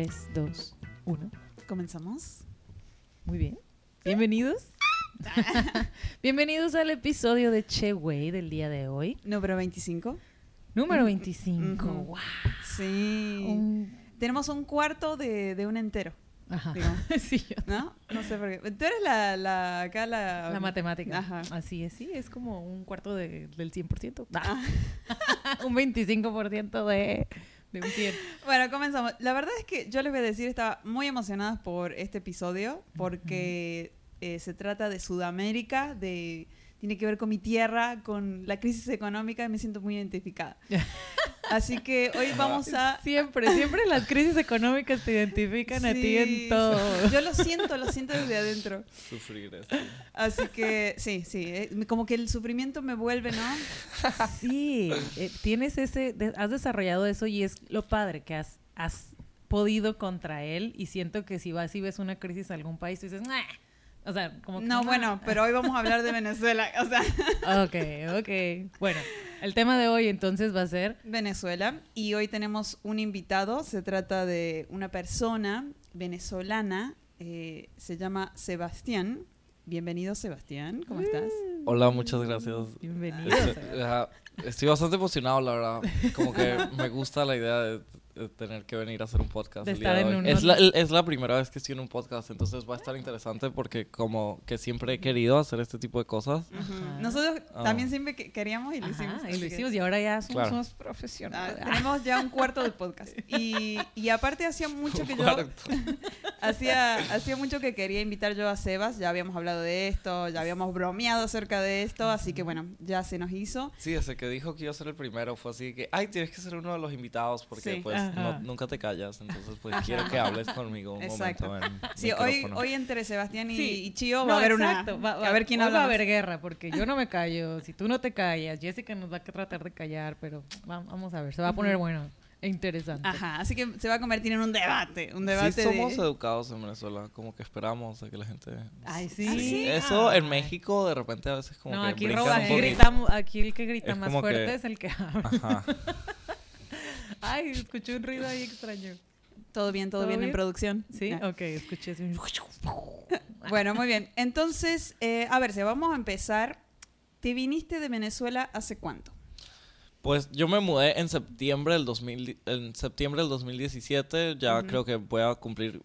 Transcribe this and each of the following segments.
3, 2, 1. comenzamos. Muy bien. Bienvenidos. Bienvenidos al episodio de Che Wey del día de hoy. Número 25. Número 25. Ujú. Wow. Sí. Un- Tenemos un cuarto de, de un entero, Ajá. Sí, yo- ¿no? No sé por qué. Tú eres la, la acá la... La matemática. Ajá. Así es, sí, es como un cuarto de- del 100%. Ah. un 25% de, de un 100. Bueno, comenzamos. La verdad es que yo les voy a decir, estaba muy emocionada por este episodio porque eh, se trata de Sudamérica, de tiene que ver con mi tierra, con la crisis económica y me siento muy identificada. Así que hoy vamos a... Siempre, siempre las crisis económicas te identifican a ti en todo. Yo lo siento, lo siento desde adentro. Sufrir esto. Así que sí, sí, eh, como que el sufrimiento me vuelve, ¿no? Sí, eh, tienes ese, de- has desarrollado eso y es lo padre que has, has podido contra él y siento que si vas y ves una crisis en algún país, tú dices, "Nah". O sea, como que No, bueno, pero hoy vamos a hablar de Venezuela. O sea, Ok, ok. Bueno, el tema de hoy entonces va a ser Venezuela y hoy tenemos un invitado, se trata de una persona venezolana, eh, se llama Sebastián. Bienvenido Sebastián, ¿cómo estás? Hola, muchas gracias. bienvenido. Este, ajá, Estoy bastante emocionado, la verdad. Como que me gusta la idea de, de tener que venir a hacer un podcast. De el día estar de en hoy. un- es, la, es la primera vez que estoy en un podcast, entonces va a estar interesante porque como que siempre he querido hacer este tipo de cosas. Ajá. Nosotros Ah. también siempre que- queríamos y lo Ajá, hicimos. y así lo hicimos y ahora ya somos Claro. Ah, profesionales. tenemos ya un cuarto del podcast. Y, y aparte hacía mucho que yo hacía, hacía mucho que quería invitar yo a Sebas, ya habíamos hablado de esto, ya habíamos bromeado acerca de esto, así que bueno, ya se nos hizo. Sí, ese que dijo que iba a ser el primero fue así que, ay, tienes que ser uno de los invitados porque Sí. pues Ajá. No- nunca te callas. Entonces pues quiero que hables conmigo un Exacto. momento en Sí, hoy, hoy entre Sebastián y, Sí. y Chío va No, a haber exacto, una... va- va- a ver quién hoy habla va a haber guerra, porque yo no me callo. Si tú no te callas, Jessica nos va a tratar de callar, pero va- vamos a ver, se va a poner bueno e interesante. Ajá, así que se va a convertir en un debate, un debate Sí somos de... educados en Venezuela, como que esperamos a que la gente... Ay, sí. ¿Ah, sí? Eso en Ay. México de repente a veces como no, que aquí, roba- aquí gritamos, aquí el que grita Es más fuerte que- es el que habla. Ajá. Ay, escuché un ruido ahí extraño. Todo bien, todo, ¿Todo bien, en producción. Sí, Ah. ok, escuché así un... Bueno, muy bien. Entonces, eh, a ver, si vamos a empezar. ¿Te viniste de Venezuela hace cuánto? Pues yo me mudé en septiembre del 2000, en septiembre del 2017, ya creo que voy a cumplir,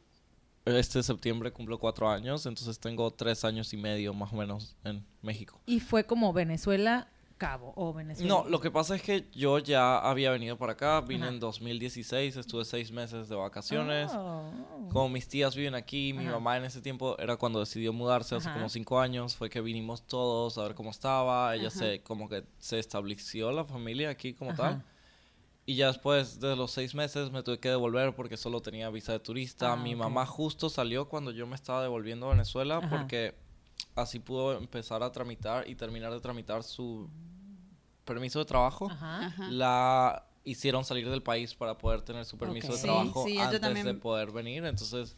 este septiembre cumplo cuatro años, entonces tengo tres años y medio más o menos en México. Y fue como Venezuela, Cabo o Venezuela. No, lo que pasa es que yo ya había venido para acá, vine Ajá. en 2016, estuve seis meses de vacaciones. Oh. Como mis tías viven aquí, mi Ajá. mamá en ese tiempo era cuando decidió mudarse hace Ajá. como cinco años, fue que vinimos todos a ver cómo estaba, ella se como que se estableció la familia aquí como tal. Y ya después de los seis meses me tuve que devolver porque solo tenía visa de turista. Ah, Mi mamá justo salió cuando yo me estaba devolviendo a Venezuela porque así pudo empezar a tramitar y terminar de tramitar su permiso de trabajo. Ajá. Ajá. La hicieron salir del país para poder tener su permiso de trabajo sí, antes también- de poder venir. Entonces,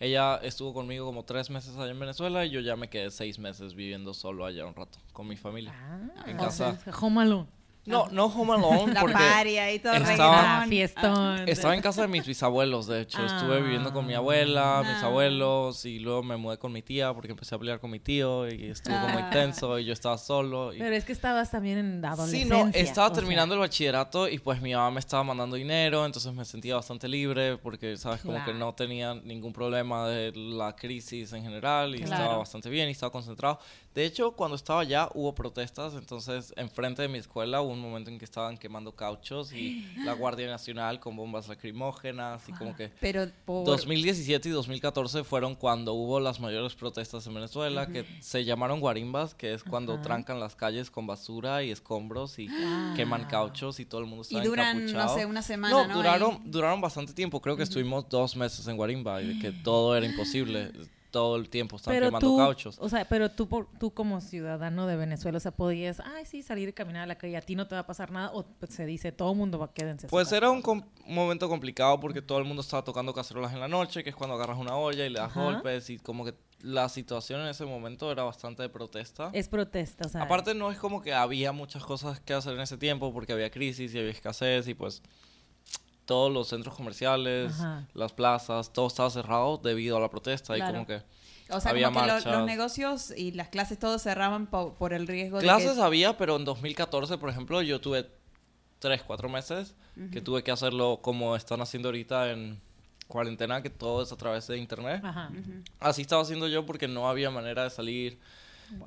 ella estuvo conmigo como tres meses allá en Venezuela y yo ya me quedé seis meses viviendo solo allá un rato con mi familia. Ah, En o sea, casa. Home Alone. No, no home alone La porque paria y todo. estaba- reggaetón. Ah, fiestón. estaba en casa de mis bisabuelos, de hecho. Estuve viviendo con mi abuela, mis Ah. abuelos y luego me mudé con mi tía porque empecé a pelear con mi tío y estuvo como Ah. intenso y yo estaba solo. Y... Pero es que estabas también en Sí, adolescencia. no, estaba o sea. terminando el bachillerato y pues mi mamá me estaba mandando dinero, entonces me sentía bastante libre porque, sabes, como que Claro. no tenía ningún problema de la crisis en general y Claro. estaba bastante bien y estaba concentrado. De hecho, cuando estaba allá hubo protestas, entonces enfrente de mi escuela hubo un momento en que estaban quemando cauchos y la Guardia Nacional con bombas lacrimógenas y como que... Pero por... 2017 y 2014 fueron cuando hubo las mayores protestas en Venezuela, que se llamaron guarimbas, que es cuando trancan las calles con basura y escombros y Ah. queman cauchos y todo el mundo Y está duran, no encapuchado. sé, una semana, No, ¿no? duraron, duraron bastante tiempo. Creo que estuvimos dos meses en Guarimba y que todo era imposible. Todo el tiempo Pero quemando tú, cauchos. o sea, pero tú, por- tú como ciudadano de Venezuela, o sea, podías, ay, sí, salir y caminar a la calle, a ti no te va a pasar nada, o se dice, todo el mundo va, a su Pues era un, com- momento complicado porque todo el mundo estaba tocando cacerolas en la noche, que es cuando agarras una olla y le das Ajá. golpes y como que la situación en ese momento era bastante de protesta. Es protesta, o sea. Aparte no es como que había muchas cosas que hacer en ese tiempo porque había crisis y había escasez y pues todos los centros comerciales, Ajá. las plazas, todo estaba cerrado debido a la protesta Claro. y como que O sea, había como que lo- marchas. los negocios y las clases todos cerraban po- por el riesgo clases de había, pero en 2014, por ejemplo, yo tuve tres, cuatro meses que tuve que hacerlo como están haciendo ahorita en cuarentena, que todo es a través de internet. Ajá. que... Ujú. Así estaba haciendo yo porque no había manera de salir.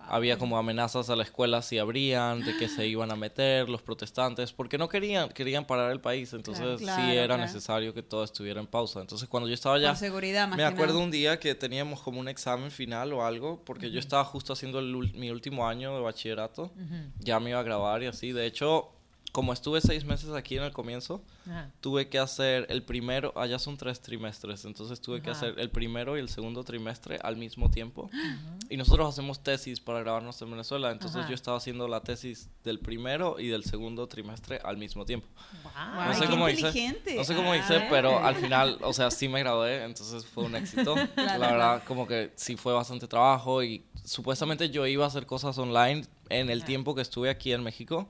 Había como amenazas a la escuela si abrían, de que se iban a meter los protestantes, porque no querían, querían parar el país, entonces Claro, sí era claro. necesario que todo estuviera en pausa. Entonces cuando yo estaba allá, Por seguridad, más me acuerdo nada. un día que teníamos como un examen final o algo, porque yo estaba justo haciendo el mi último año de bachillerato, Ujú. ya me iba a grabar y así. De hecho, como estuve seis meses aquí en el comienzo, Ajá. tuve que hacer el primero, allá son tres trimestres, entonces tuve que Ajá. hacer el primero y el segundo trimestre al mismo tiempo. Y nosotros hacemos tesis para grabarnos en Venezuela, entonces Ajá. yo estaba haciendo la tesis del primero y del segundo trimestre al mismo tiempo. Guau. No sé qué cómo hice. No sé cómo Ah. hice, pero al final, o sea, sí me gradué, entonces fue un éxito. La verdad, como que sí fue bastante trabajo y supuestamente yo iba a hacer cosas online en el Ajá. tiempo que estuve aquí en México.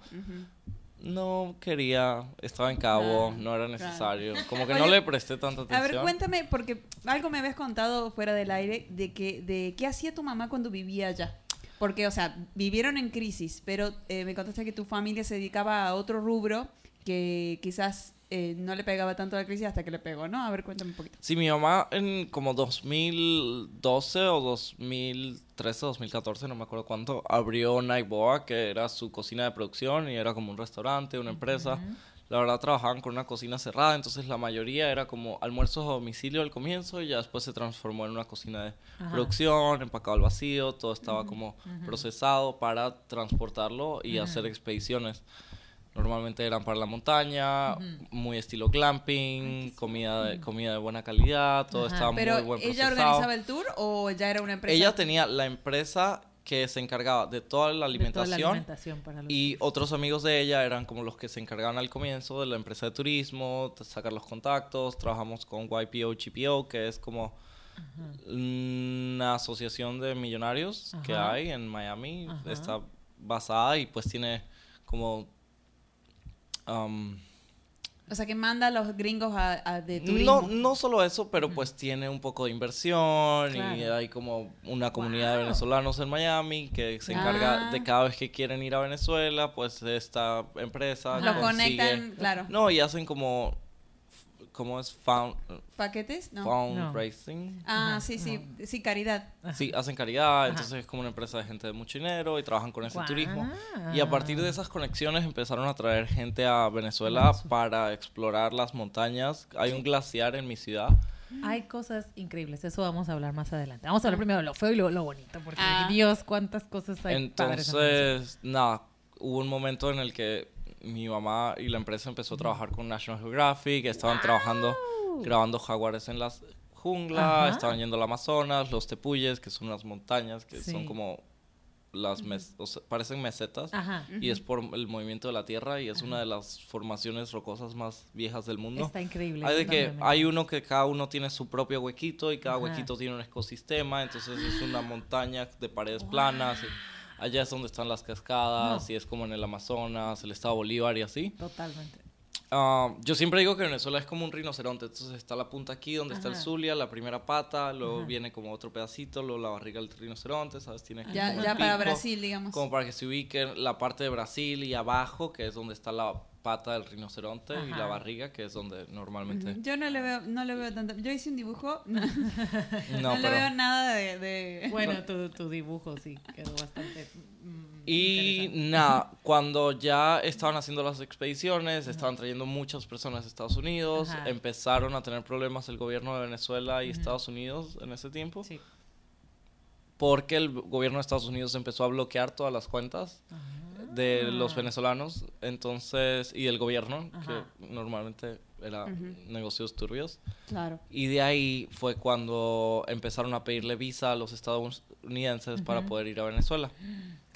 No quería, estaba en cabo, no era necesario. Como que Oye, no le presté tanta atención. A ver, cuéntame, porque algo me habías contado fuera del aire de que de qué hacía tu mamá cuando vivía allá. Porque, o sea, vivieron en crisis, pero eh, me contaste que tu familia se dedicaba a otro rubro que quizás eh, no le pegaba tanto la crisis hasta que le pegó, ¿no? A ver, cuéntame un poquito. Sí, mi mamá en como 2012 o 2013, 2014, no me acuerdo cuánto, abrió Nightboa, que era su cocina de producción y era como un restaurante, una empresa. La verdad trabajaban con una cocina cerrada, entonces la mayoría era como almuerzos a domicilio al comienzo y ya después se transformó en una cocina de Ajá. producción, empacado al vacío, todo estaba como procesado para transportarlo y hacer expediciones. Normalmente eran para la montaña, muy estilo glamping, comida de, comida de buena calidad, todo Ajá. estaba Pero, muy buen ¿ella procesado. organizaba el tour o ya era una empresa? Ella tenía la empresa que se encargaba de toda la De toda alimentación la alimentación para los- y otros amigos de ella eran como los que se encargaban al comienzo de la empresa de turismo, de sacar los contactos. Trabajamos con YPO GPO, que es como una asociación de millonarios que Ajá. hay en Miami. Ajá. Está basada y pues tiene como... um, O sea, que manda a los gringos a, a- de turismo. no, no solo eso, pero pues tiene un poco de inversión y hay como una comunidad de venezolanos en Miami que se Ah. encarga de cada vez que quieren ir a Venezuela, pues esta empresa consigue- conectan, claro. No, y hacen como ¿cómo es found, ¿Paquetes? No. fundraising? Ah, No, sí, sí, no. sí, caridad. Sí, hacen caridad, Ajá. entonces es como una empresa de gente de mucho dinero y trabajan con ese Guau. turismo. Y a partir de esas conexiones empezaron a traer gente a Venezuela Eso. para explorar las montañas. Hay un glaciar en mi ciudad. Hay cosas increíbles, eso vamos a hablar más adelante. Vamos a hablar primero de lo feo y luego lo bonito, porque Ah. Dios, cuántas cosas hay padres en Venezuela. Entonces, nada, hubo un momento en el que mi mamá y la empresa empezó a trabajar con National Geographic, estaban trabajando, grabando jaguares en las junglas, Ajá. estaban yendo al Amazonas, los tepuyes, que son unas montañas, que Sí. son como las, mes- o sea, parecen mesetas. Ajá. Y es por el movimiento de la Tierra y es una de las formaciones rocosas más viejas del mundo. Está increíble. Hay de que hay uno que cada uno tiene su propio huequito y cada huequito tiene un ecosistema, entonces es una montaña de paredes planas. y allá es donde están las cascadas No. y es como en el Amazonas, el estado Bolívar y así. Totalmente. Ah, yo siempre digo que Venezuela es como un rinoceronte, entonces está la punta aquí donde está el. Zulia, la primera pata, luego Ajá. viene como otro pedacito, luego la barriga del rinoceronte, ¿sabes? Tiene aquí Ya, como el para pico, Brasil, digamos. Como para que se ubiquen la parte de Brasil y abajo, que es donde está la pata del rinoceronte, y la barriga, que es donde normalmente... Yo no le veo, no le veo tanto. Yo hice un dibujo, no, no No, le pero... veo nada de, de- Bueno, tu, tu dibujo sí quedó bastante mm, Y nada, cuando ya estaban haciendo las expediciones, estaban trayendo muchas personas de Estados Unidos, Ajá. empezaron a tener problemas el gobierno de Venezuela y Estados Unidos en ese tiempo, Sí. porque el gobierno de Estados Unidos empezó a bloquear todas las cuentas de los venezolanos, entonces, y del gobierno, que normalmente era negocios turbios. Claro. Y de ahí fue cuando empezaron a pedirle visa a los estadounidenses para poder ir a Venezuela.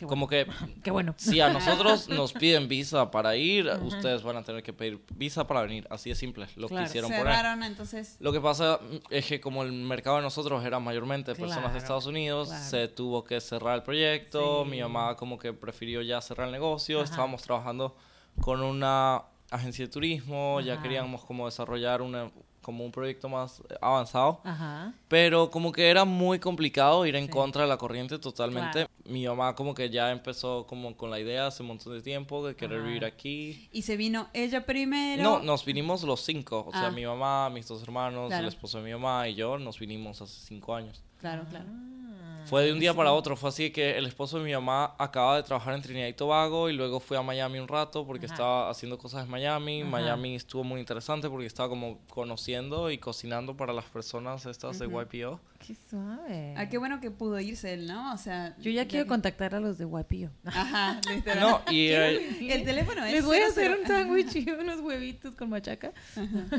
Qué bueno. Como que Qué bueno. si a nosotros nos piden visa para ir, ustedes van a tener que pedir visa para venir. Así de simple, lo Claro. que hicieron poner. Cerraron entonces. Lo que pasa es que como el mercado de nosotros era mayormente personas de Estados Unidos, claro. se tuvo que cerrar el proyecto. Sí. Mi mamá como que prefirió ya cerrar el negocio. Ajá. Estábamos trabajando con una agencia de turismo, ya queríamos como desarrollar una, como un proyecto más avanzado. Ajá. Pero como que era muy complicado ir en Sí. contra de la corriente totalmente. Claro. Mi mamá como que ya empezó como con la idea hace un montón de tiempo de querer Ajá. vivir aquí. Y se vino ella primero. No, nos vinimos los cinco. O sea, Ah. mi mamá, mis dos hermanos, Claro. el esposo de mi mamá y yo nos vinimos hace cinco años. Claro, claro. Ah. Fue de un día para otro. Fue así que el esposo de mi mamá acaba de trabajar en Trinidad y Tobago y luego fue a Miami un rato porque Ajá. estaba haciendo cosas en Miami. Ajá. Miami estuvo muy interesante porque estaba como conociendo y cocinando para las personas estas de YPO. Qué suave. Ah, qué bueno que pudo irse él, ¿no? O sea. Yo ya quiero que- contactar a los de Guapillo. Ajá, literal. No, y eh, El teléfono es. Les voy a 00. hacer un sándwich y unos huevitos con machaca.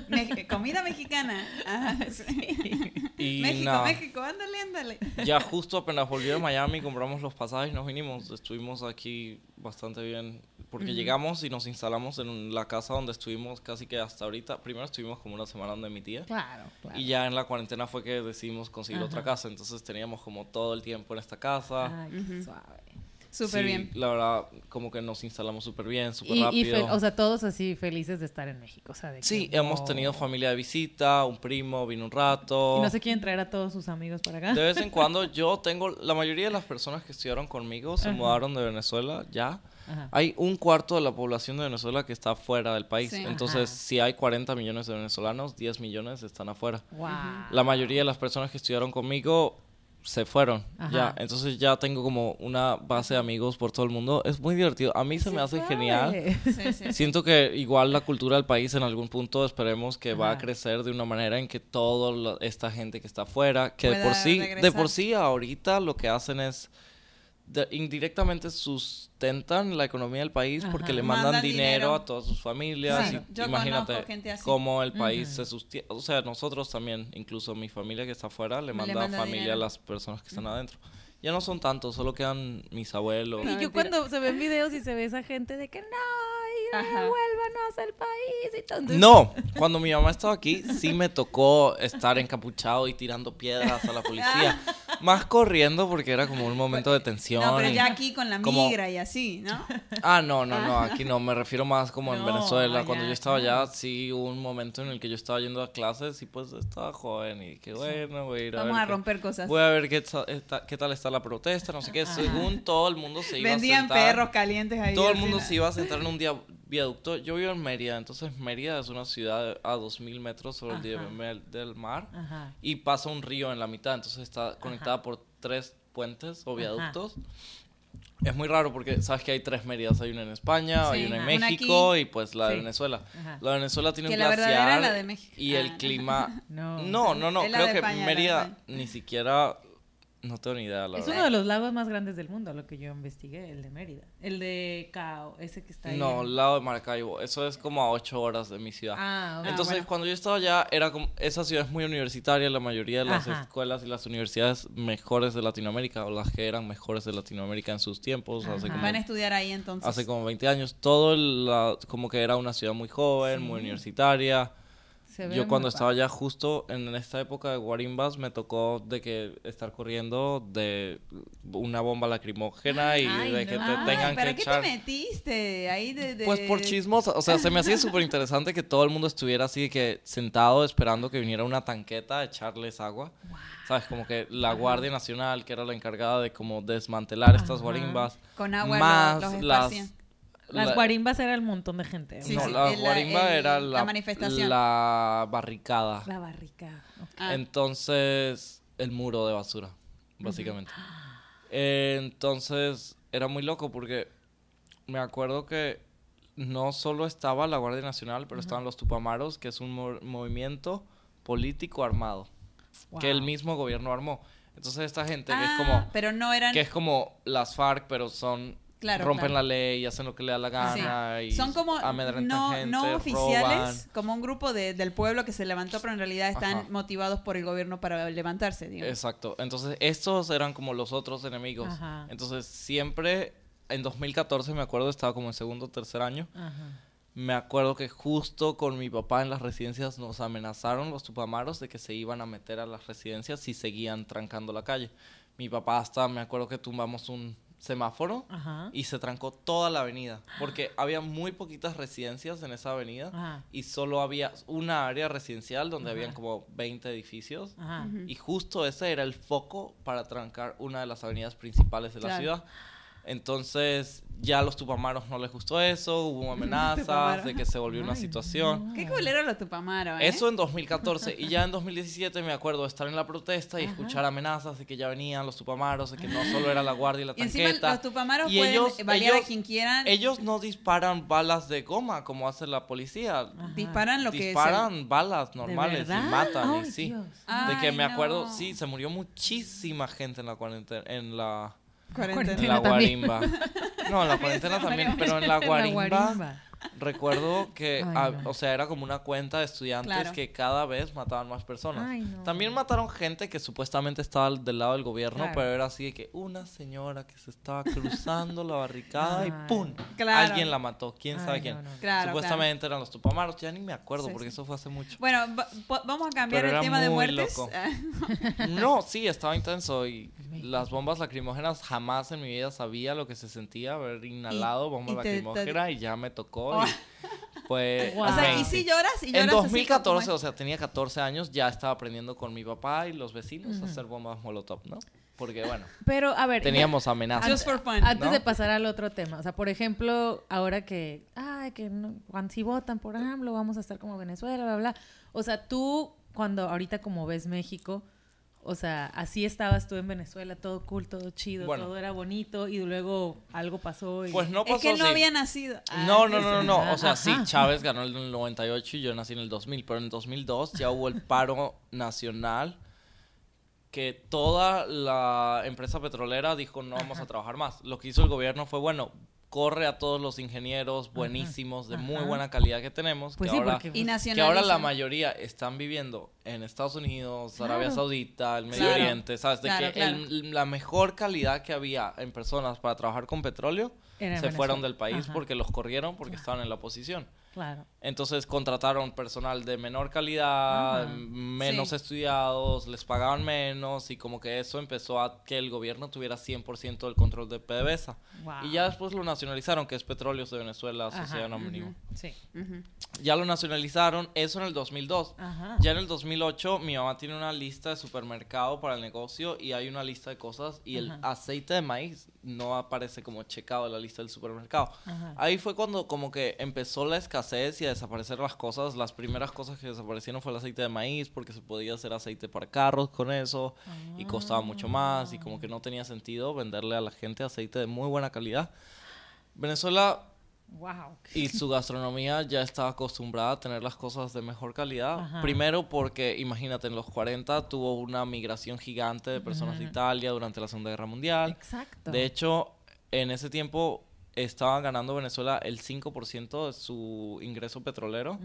Me- comida mexicana. Ajá. y México. México, ándale, ándale. Ya justo apenas volví de Miami, compramos los pasajes y nos vinimos. Estuvimos aquí bastante bien porque llegamos y nos instalamos en la casa donde estuvimos casi que hasta ahorita. Primero estuvimos como una semana donde mi tía. Claro, claro. Y ya en la cuarentena fue que decidimos conseguir Ajá. otra casa. Entonces teníamos como todo el tiempo en esta casa. Ay, qué suave. Súper Sí, bien. La verdad, como que nos instalamos súper bien, súper Y, y rápido. fe- o sea, todos así felices de estar en México. O sea, de que, sí, hemos wow. tenido familia de visita, un primo vino un rato. ¿Y no se quieren traer a todos sus amigos para acá? De vez en cuando yo tengo, la mayoría de las personas que estudiaron conmigo se Ajá. mudaron de Venezuela ya. Ajá. Hay un cuarto de la población de Venezuela que está fuera del país. Sí. Entonces, Ajá. si hay 40 millones de venezolanos, 10 millones están afuera. Wow. La mayoría de las personas que estudiaron conmigo se fueron. Ajá. Ya, entonces ya tengo como una base de amigos por todo el mundo. Es muy divertido. A mí se me hace genial. Sí, sí. Siento que igual la cultura del país en algún punto esperemos que va a crecer de una manera en que toda esta gente que está afuera, que de por sí, de por sí ahorita lo que hacen es de- indirectamente sustentan la economía del país porque le mandan, Mandan dinero, dinero. a todas sus familias. Y Yo imagínate conozco gente así. cómo el país se sostiene. O sea, nosotros también, incluso mi familia que está afuera, le Le manda, familia dinero. a las personas que están adentro. Ya no son tantos, solo quedan mis abuelos. Y No, yo cuando se ven videos y se ve esa gente de que no, vuélvanos al país y todo. Entonces, No, cuando mi mamá estaba aquí, sí me tocó estar encapuchado y tirando piedras a la policía. Más corriendo porque era como un momento de tensión. No, pero ya aquí con la como- migra y así, ¿no? Ah, no, no, no, aquí no, me refiero más como en No, Venezuela. Cuando allá, yo estaba allá, sí hubo un momento en el que yo estaba yendo a clases y pues estaba joven y qué bueno, voy a ir a Vamos ver a qué- romper cosas. Voy a ver qué, qué tal está la protesta, no sé qué. Según todo el mundo se iba Vendían a sentar. perros calientes ahí. Todo el mundo final. se iba a sentar en un día viaducto. Yo vivo en Mérida, entonces Mérida es una ciudad a 2.000 metros sobre el nivel del mar Ajá. y pasa un río en la mitad, entonces está conectada por tres puentes o viaductos. Es muy raro porque sabes que hay tres Méridas, hay una en España, Sí, hay una en ajá. México y pues la de. Venezuela. Ajá. La de Venezuela tiene Que un la glaciar la de México. y Ah, el no. clima No. No, no, creo que España, Mérida ni siquiera no tengo ni idea, la Es verdad. uno de los lagos más grandes del mundo, lo que yo investigué, el de Mérida. El de Cao, ese que está ahí. No, al lado de Maracaibo. Eso es como a ocho horas de mi ciudad. Ah, ok. Entonces, bueno. cuando yo estaba allá, era como, esa ciudad es muy universitaria, la mayoría de las Ajá. escuelas y las universidades mejores de Latinoamérica, o las que eran mejores de Latinoamérica en sus tiempos, hace como, Van a estudiar ahí entonces. hace como 20 años, todo la- como que era una ciudad muy joven, muy universitaria. Se ve Yo cuando estaba padre. allá justo en esta época de guarimbas me tocó de que estar corriendo de una bomba lacrimógena y Ay, de no. que te Ay, tengan ¿Para que qué echar te metiste? Ahí de, de- pues por chismos, o sea, se me hacía súper interesante que todo el mundo estuviera así que sentado esperando que viniera una tanqueta a echarles agua. ¿Sabes? Como que la Guardia Nacional, que era la encargada de como desmantelar estas guarimbas, Con agua más los, los las... Las la- guarimbas era el montón de gente. Sí, no, sí, la el- guarimba el- era la la, manifestación. la barricada. La barricada. Ah. Entonces, el muro de basura, básicamente. Entonces, era muy loco porque me acuerdo que no solo estaba la Guardia Nacional, pero estaban los Tupamaros, que es un mo- movimiento político armado que el mismo gobierno armó. Entonces esta gente que es Ah, como pero no eran que es como las FARC, pero son Claro, rompen claro. la ley, hacen lo que le da la gana y Son como no, gente, no oficiales, roban. como un grupo de- del pueblo que se levantó, pero en realidad están Ajá. motivados por el gobierno para levantarse, digamos. Exacto. Entonces, estos eran como los otros enemigos. Ajá. Entonces, siempre en 2014 me acuerdo, estaba como en segundo o tercer año. Ajá. Me acuerdo que justo con mi papá en las residencias nos amenazaron los tupamaros de que se iban a meter a las residencias si seguían trancando la calle. Mi papá hasta, me acuerdo que tumbamos un semáforo Ajá. y se trancó toda la avenida porque había muy poquitas residencias en esa avenida Ajá. y solo había una área residencial donde Ajá. habían como 20 edificios y justo ese era el foco para trancar una de las avenidas principales de la ciudad. Entonces, ya a los tupamaros no les gustó eso, hubo amenazas de que se volvió una Ay, situación. no. Qué culero los Tupamaros, ¿eh? Eso en 2014. Y ya en 2017 me acuerdo de estar en la protesta y Ajá. escuchar amenazas de que ya venían los tupamaros, de que no solo era la guardia y la Y encima tanqueta. los Tupamaros Y pueden ellos- balear a ellos- quien quieran. Ellos no disparan balas de goma como hace la policía. Ajá. disparan lo que disparan balas ¿De normales y matan. y Ay, sí. Dios. De que Ay, me acuerdo, no. sí, se murió muchísima gente en la cuarentena, en la, Cuarentena. en la guarimba. No, en la cuarentena también, pero en la En guarimba, recuerdo que, Ay, ah, no. o sea, era como una cuenta de estudiantes Claro. que cada vez mataban más personas. Ay, no. También mataron gente que supuestamente estaba del lado del gobierno, Claro. pero era así de que una señora que se estaba cruzando la barricada y. ¡pum! Claro. Alguien la mató, quién sabe quién. no, Supuestamente eran los tupamaros, ya ni me acuerdo Sí, porque sí. eso fue hace mucho. Bueno, vamos a cambiar Pero el tema de muertes. loco. No, sí, estaba intenso y las bombas lacrimógenas jamás en mi vida sabía lo que se sentía haber inhalado bomba y te- te- lacrimógena y ya me tocó Wow. O sea, y si lloras, y lloras en así 2014, como- o sea, tenía 14 años, ya estaba aprendiendo con mi papá y los vecinos a hacer bombas molotov, ¿no? Porque bueno, Pero, a ver. teníamos amenazas. Just for fun. Antes ¿no? de pasar al otro tema, o sea, por ejemplo, ahora que, ay, que no, cuando si votan por AMLO vamos a estar como Venezuela, bla, bla. O sea, tú, cuando ahorita como ves México, o sea, así estabas tú en Venezuela, todo cool, todo chido, Bueno. todo era bonito y luego algo pasó y... Pues no pasó es que no había nacido. Ah, No, no, no, no, no. Ah, O sea, sí, ajá. Chávez ganó en el 98 y yo nací en el 2000, pero en el 2002 ya hubo el paro nacional que toda la empresa petrolera dijo no vamos a trabajar más. Lo que hizo el gobierno fue, bueno, corre a todos los ingenieros buenísimos, de muy Ajá. buena calidad que tenemos, Pues que, sí, ahora, porque... Y pues, que ahora la mayoría están viviendo en Estados Unidos, Arabia. Saudita, el Medio Claro. Oriente, ¿sabes? De Claro, que el- la mejor calidad que había en personas para trabajar con petróleo Era se fueron del país Ajá. porque los corrieron porque estaban en la oposición. Claro. Entonces contrataron personal de menor calidad, Ajá. menos Sí. estudiados, les pagaban menos y como que eso empezó a que el gobierno tuviera 100% del control de PDVSA. Wow. Y ya después lo nacionalizaron, que es Petróleos de Venezuela, Ajá. Sociedad Anónima. Ujú. Sí. Ujú. Ya lo nacionalizaron, eso en el 2002. Ajá. Ya en el 2008 mi mamá tiene una lista de supermercado para el negocio y hay una lista de cosas y el aceite de maíz no aparece como checado en la lista del supermercado. Ajá. Ahí fue cuando como que empezó la escasez y a desaparecer las cosas. Las primeras cosas que desaparecieron fue el aceite de maíz porque se podía hacer aceite para carros con eso y costaba mucho más y como que no tenía sentido venderle a la gente aceite de muy buena calidad. Venezuela Wow. y su gastronomía ya estaba acostumbrada a tener las cosas de mejor calidad. Ajá. Primero porque, imagínate, en los 40 tuvo una migración gigante de personas de. Italia durante la Segunda Guerra Mundial. Exacto. De hecho, en ese tiempo estaba ganando Venezuela el 5% de su ingreso petrolero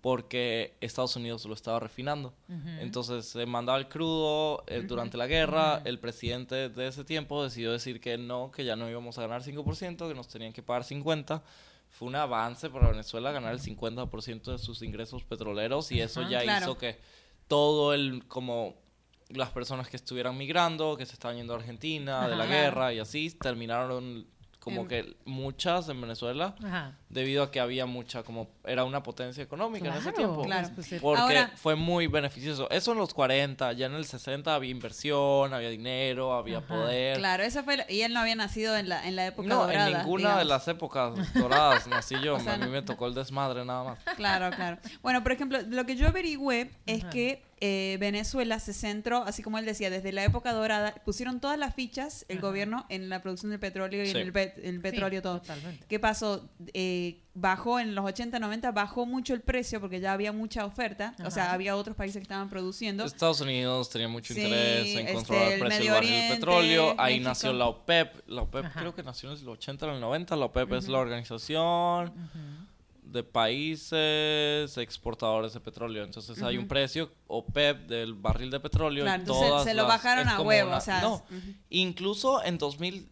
porque Estados Unidos lo estaba refinando. Entonces se mandaba el crudo eh, durante la guerra. El presidente de ese tiempo decidió decir que no, que ya no íbamos a ganar 5%, que nos tenían que pagar 50%. Fue un avance para Venezuela ganar el 50% de sus ingresos petroleros y eso ya Claro. hizo que todo el, como las personas que estuvieran migrando, que se estaban yendo a Argentina, de la guerra y así, terminaron como que muchas en Venezuela Ajá. Debido a que había mucha, como era una potencia económica en ese tiempo. Claro. pues, pues, Porque Ahora- fue muy beneficioso. Eso en los 40, ya en el 60 había inversión, había dinero, había Ajá. poder. Claro, esa fue. la- y él no había nacido en la, en la época No, dorada. en ninguna de las épocas doradas nací yo. O sea, a mí no- me tocó el desmadre nada más. Claro, claro. Bueno, por ejemplo, lo que yo averigüé es Ajá. que eh, Venezuela se centró, así como él decía, desde la época dorada, pusieron todas las fichas el Ajá. gobierno en la producción del petróleo y Sí. en el, pet- el petróleo Sí, todo. Totalmente. ¿Qué pasó? Eh, bajó en los 80, 90, bajó mucho el precio porque ya había mucha oferta. O sea, había otros países que estaban produciendo. Estados Unidos tenía mucho Sí, interés en este, controlar el el precio del barril de petróleo. Ahí México. nació la OPEP. La OPEP Ajá. creo que nació en el 80 o en el 90. La OPEP es la organización de países exportadores de petróleo. Entonces hay un precio OPEP del barril de petróleo. y entonces todas se lo las- bajaron a huevo. una- o sea, no, ujú. incluso en 2000,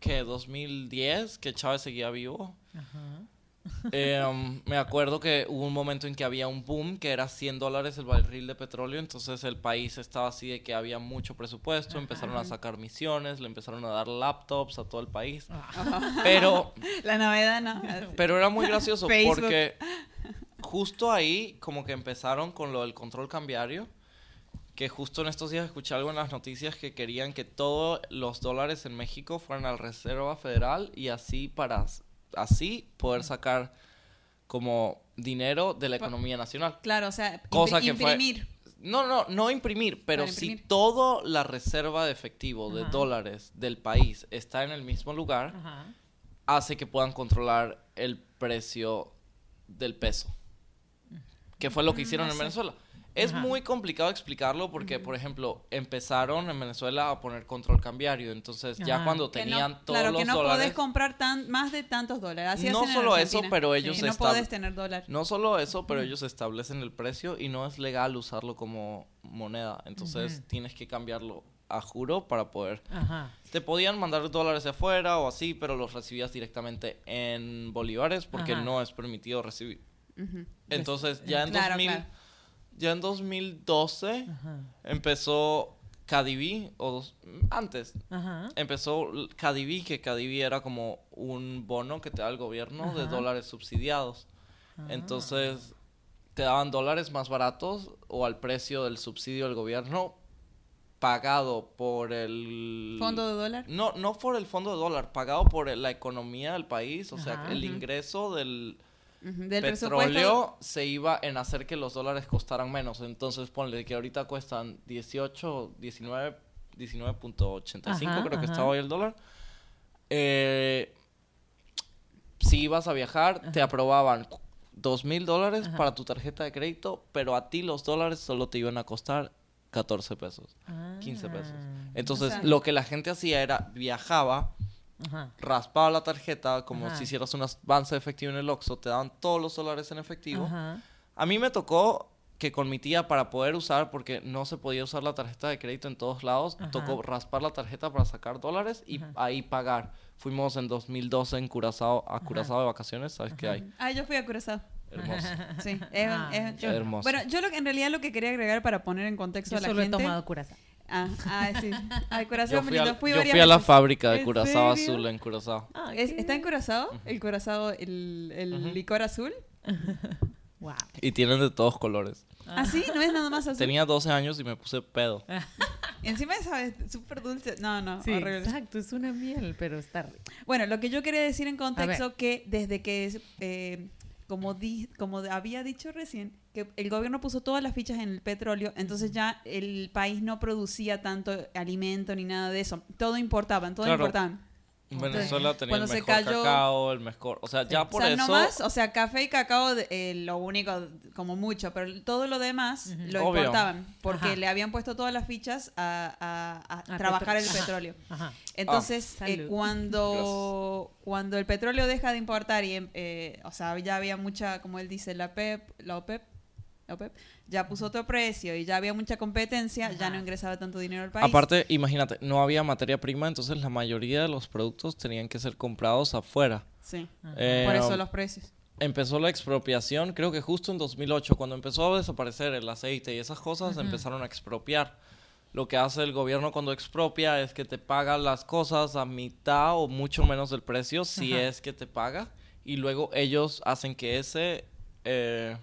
¿qué? 2010, que Chávez seguía vivo. Ajá. Eh, um, me acuerdo que hubo un momento en que había un boom que era 100 dólares el barril de petróleo, entonces el país estaba así de que había mucho presupuesto, empezaron a sacar misiones, le empezaron a dar laptops a todo el país, Ah, pero, La novedad, ¿no? pero era muy gracioso Facebook. porque justo ahí como que empezaron con lo del control cambiario, que justo en estos días escuché algo en las noticias que querían que todos los dólares en México fueran al Reserva Federal y así para así poder sacar como dinero de la economía nacional. Claro, o sea, Cosa que fue- imprimir. No, no, no imprimir, pero si toda la reserva de efectivo de Ajá. dólares del país está en el mismo lugar, Ajá. hace que puedan controlar el precio del peso. Que fue lo que hicieron no en. Venezuela. Es Ajá. muy complicado explicarlo porque, por ejemplo, empezaron en Venezuela a poner control cambiario. Entonces, ya Ajá. cuando Que no- tenían todos claro, los que no dólares... podés comprar tan, más de tantos dólares. Así No solo eso, pero ellos Que no estab- podés tener dólar. No solo eso, pero ellos establecen el precio y no es legal usarlo como moneda. Entonces, tienes que cambiarlo a juro para poder... Ajá. Te podían mandar dólares de afuera o así, pero los recibías directamente en bolívares porque Ajá. no es permitido recibir. Entonces, ya en, Claro, 2000, claro. Ya en 2012 Ajá. empezó Cadivi, o dos- antes, Ajá. empezó Cadivi, que Cadivi era como un bono que te da el gobierno de dólares subsidiados. Ah. Entonces, te daban dólares más baratos o al precio del subsidio del gobierno pagado por el... Fondo de dólar. No, no por el fondo de dólar, pagado por el- la economía del país, o sea, el ingreso del Del petróleo se iba en hacer que los dólares costaran menos. Entonces, ponle que ahorita cuestan 18, 19, 19.85 Ajá, creo que ajá. está hoy el dólar. Eh, si ibas a viajar, te aprobaban dos mil dólares Ajá. para tu tarjeta de crédito, pero a ti los dólares solo te iban a costar 14 pesos, 15 pesos. Ah. Entonces, sea- lo que la gente hacía era viajaba, Ajá. raspaba la tarjeta como Ajá. si hicieras un avance de efectivo en el Oxxo, te daban todos los dólares en efectivo. Ajá. A mí me tocó que con mi tía para poder usar, porque no se podía usar la tarjeta de crédito en todos lados, Ajá. tocó raspar la tarjeta para sacar dólares y Ajá. ahí pagar. Fuimos en 2012 en Curazao, a Curazao de vacaciones, ¿sabes qué hay? Ah, yo fui a Curazao. Hermoso. Sí, es- Ah, es- yo- Hermoso. Bueno, yo lo en realidad lo que quería agregar para poner en contexto Yo a la solo he gente. tomado curazao. Ah, ah, sí. Ay, Curazao Yo fui, al- Fui yo varias fui a la fábrica de ¿En Curazao serio? Azul en Curazao. Ah, ¿Está en. Curazao? El Curazao, el, licor azul. Wow. Y tienen de todos colores. Ah, sí, no es nada más azul. Tenía 12 años y me puse pedo. Encima es ¿sabes? súper dulce. No, no, Sí, horrible. exacto, es una miel, pero está rico. Bueno, lo que yo quería decir en contexto que desde que, eh, como, di- como había dicho recién, que el gobierno puso todas las fichas en el petróleo, entonces ya el país no producía tanto alimento ni nada de eso. Todo importaban, todo Claro. importaban. Venezuela tenía cuando el se mejor cayó- cacao, el mejor... O sea, ya por o sea, eso... no más, o sea, café y cacao, eh, lo único, como mucho, pero todo lo demás lo Obvio. importaban, porque Ajá. le habían puesto todas las fichas a, a- a A trabajar petro- el Ajá. petróleo. Ajá. Entonces, Ah, eh, cuando, cuando el petróleo deja de importar y, em- eh, o sea, ya había mucha, como él dice, la PEP, la OPEP, la OPEP, ya puso otro precio y ya había mucha competencia, ya no ingresaba tanto dinero al país. Aparte, imagínate, no había materia prima, entonces la mayoría de los productos tenían que ser comprados afuera. Sí. Eh, por eso los precios. Empezó la expropiación, creo que justo en 2008, cuando empezó a desaparecer el aceite y esas cosas, empezaron a expropiar. Lo que hace el gobierno cuando expropia es que te paga las cosas a mitad o mucho menos del precio, si Ajá. es que te paga, y luego ellos hacen que ese eh,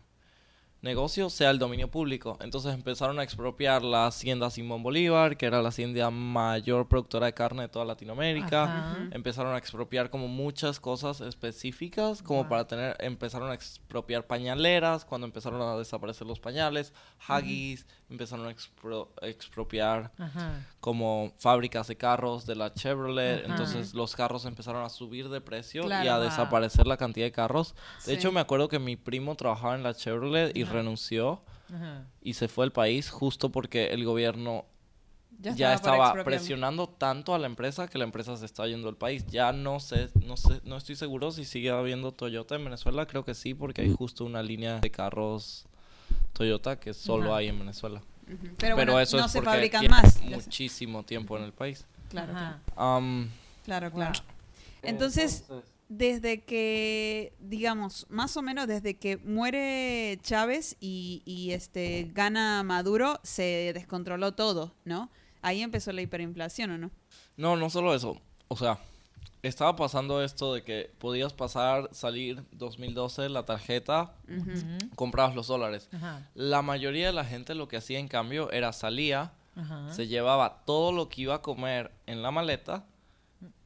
negocio sea el dominio público. Entonces empezaron a expropiar la hacienda Simón Bolívar, que era la hacienda mayor productora de carne de toda Latinoamérica. Ajá. Empezaron a expropiar como muchas cosas específicas, como Wow. para tener, empezaron a expropiar pañaleras, cuando empezaron a desaparecer los pañales, Haggis, empezaron a expro- expropiar Ajá. como fábricas de carros de la Chevrolet, Ajá. entonces los carros empezaron a subir de precio y a Wow. desaparecer la cantidad de carros. De Sí. hecho, me acuerdo que mi primo trabajaba en la Chevrolet y. renunció Ajá. y se fue del país justo porque el gobierno ya, estaba presionando tanto a la empresa que la empresa se está yendo del país. Ya no sé, no sé, no estoy seguro si sigue habiendo Toyota en Venezuela, creo que sí, porque hay justo una línea de carros Toyota que solo Ajá. hay en Venezuela. Pero, Pero, bueno, eso no es se porque fabrican tiene más. muchísimo tiempo en el país. Claro, claro, claro. Entonces, desde que, digamos, más o menos desde que muere Chávez y, y, este gana Maduro, se descontroló todo, ¿no? Ahí empezó la hiperinflación, ¿o no? No, no solo eso. O sea, estaba pasando esto de que podías pasar, salir 2012 la tarjeta, comprabas los dólares. Ajá. La mayoría de la gente lo que hacía en cambio era salía, Ajá. se llevaba todo lo que iba a comer en la maleta.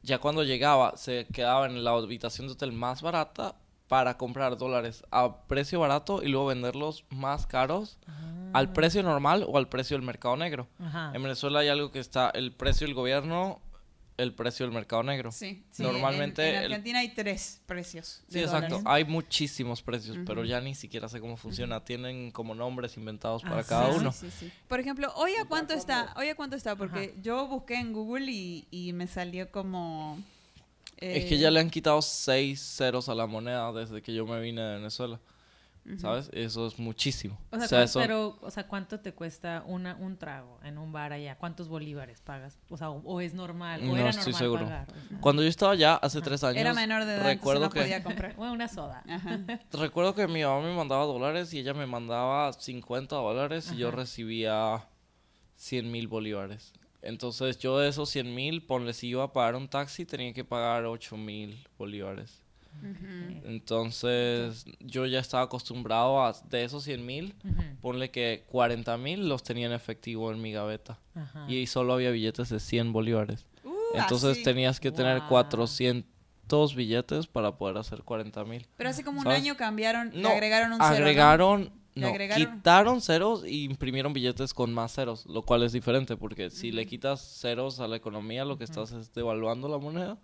Ya cuando llegaba, se quedaba en la habitación de hotel más barata para comprar dólares a precio barato y luego venderlos más caros Ah. al precio normal o al precio del mercado negro. Ajá. En Venezuela hay algo que está el precio del gobierno, el precio del mercado negro. Sí, sí, Normalmente En, en el- Argentina hay tres precios. Sí, exacto. dólares. Hay muchísimos precios, pero ya ni siquiera sé cómo funciona. Tienen como nombres inventados para Ah, cada sí, uno. Sí, sí, sí. Por ejemplo, hoy a cuánto está, hoy a cuánto está, porque yo busqué en Google y, y me salió como Es eh, que ya le han quitado seis ceros a la moneda desde que yo me vine de Venezuela. ¿Sabes? Eso es muchísimo. O sea, O sea, cuán- eso- pero, o sea, ¿cuánto te cuesta una, un trago en un bar allá? ¿Cuántos bolívares pagas? O sea, o, o es normal, o No era estoy normal seguro. pagar. O sea, Cuando yo estaba allá hace tres años, era menor de edad, recuerdo no que podía comprar. Bueno, una soda. Ajá. recuerdo que mi mamá me mandaba dólares y ella me mandaba 50 dólares y yo recibía 100 mil bolívares. Entonces yo de esos 100 mil, ponle si iba a pagar un taxi, tenía que pagar 8 mil bolívares. Entonces yo ya estaba acostumbrado a, de esos 100 mil, Ujú. ponle que 40 mil los tenía en efectivo en mi gaveta. Ajá. Y solo había billetes de 100 bolívares. Uh, Entonces así. tenías que tener Wow. 400 billetes para poder hacer 40 mil. Pero hace como un ¿sabes? año cambiaron, le No, agregaron un cero. ¿no? agregaron, Le no, agregaron- quitaron ceros y imprimieron billetes con más ceros, lo cual es diferente porque si le quitas ceros a la economía, lo que estás es devaluando la moneda.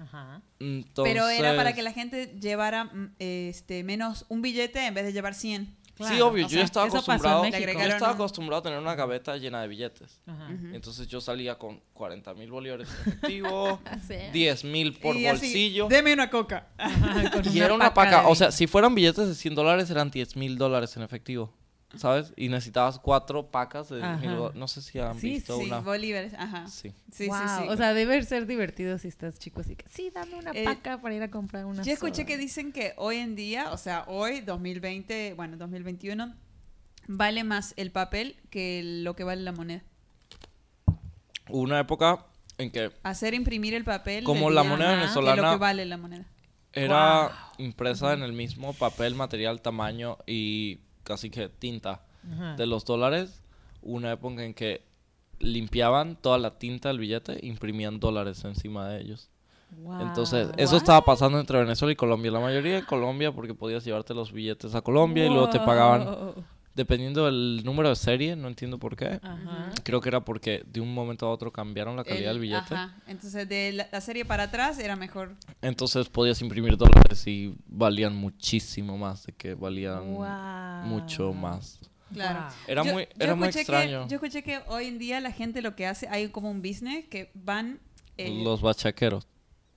Ajá. Entonces, Pero era para que la gente llevara mm, este menos un billete en vez de llevar 100. Sí, obvio, o yo sea, estaba acostumbrado, yo estaba acostumbrado a tener una gaveta llena de billetes. Ajá. Entonces yo salía con 40 mil bolívares en efectivo, Sí. 10 mil por Y así, bolsillo. Deme una coca. Ajá, Y era una paca, de o sea, si fueran billetes de 100 dólares eran 10 mil dólares en efectivo, ¿sabes? Y necesitabas cuatro pacas de mil. No sé si han Sí, visto Sí, una. bolívares, ajá. Sí. Sí, Wow, sí, sí. O sea, debe ser divertido si estás chico así que sí, dame una Eh, paca para ir a comprar una Yo escuché soda". que dicen que hoy en día, o sea, hoy, 2020, bueno, 2021, vale más el papel que lo que vale la moneda. Hubo una época en que Hacer imprimir el papel. Como la moneda que lo venezolana- que vale la moneda. era impresa en el mismo papel, material, tamaño y casi que tinta Ajá. de los dólares, una época en que limpiaban toda la tinta del billete imprimían dólares encima de ellos. Wow. Entonces, eso estaba pasando entre Venezuela y Colombia. La mayoría en Colombia porque podías llevarte los billetes a Colombia y luego te pagaban. Dependiendo del número de serie, no entiendo por qué. Ajá. Creo que era porque de un momento a otro cambiaron la calidad El- del billete. Ajá. Entonces, de la, la serie para atrás era mejor. Entonces podías imprimir dólares y valían muchísimo más de que valían Wow. mucho más. Claro. Wow. Era Yo- muy, yo era muy que- extraño. yo escuché que hoy en día la gente lo que hace, hay como un business que van. eh, Los bachaqueros.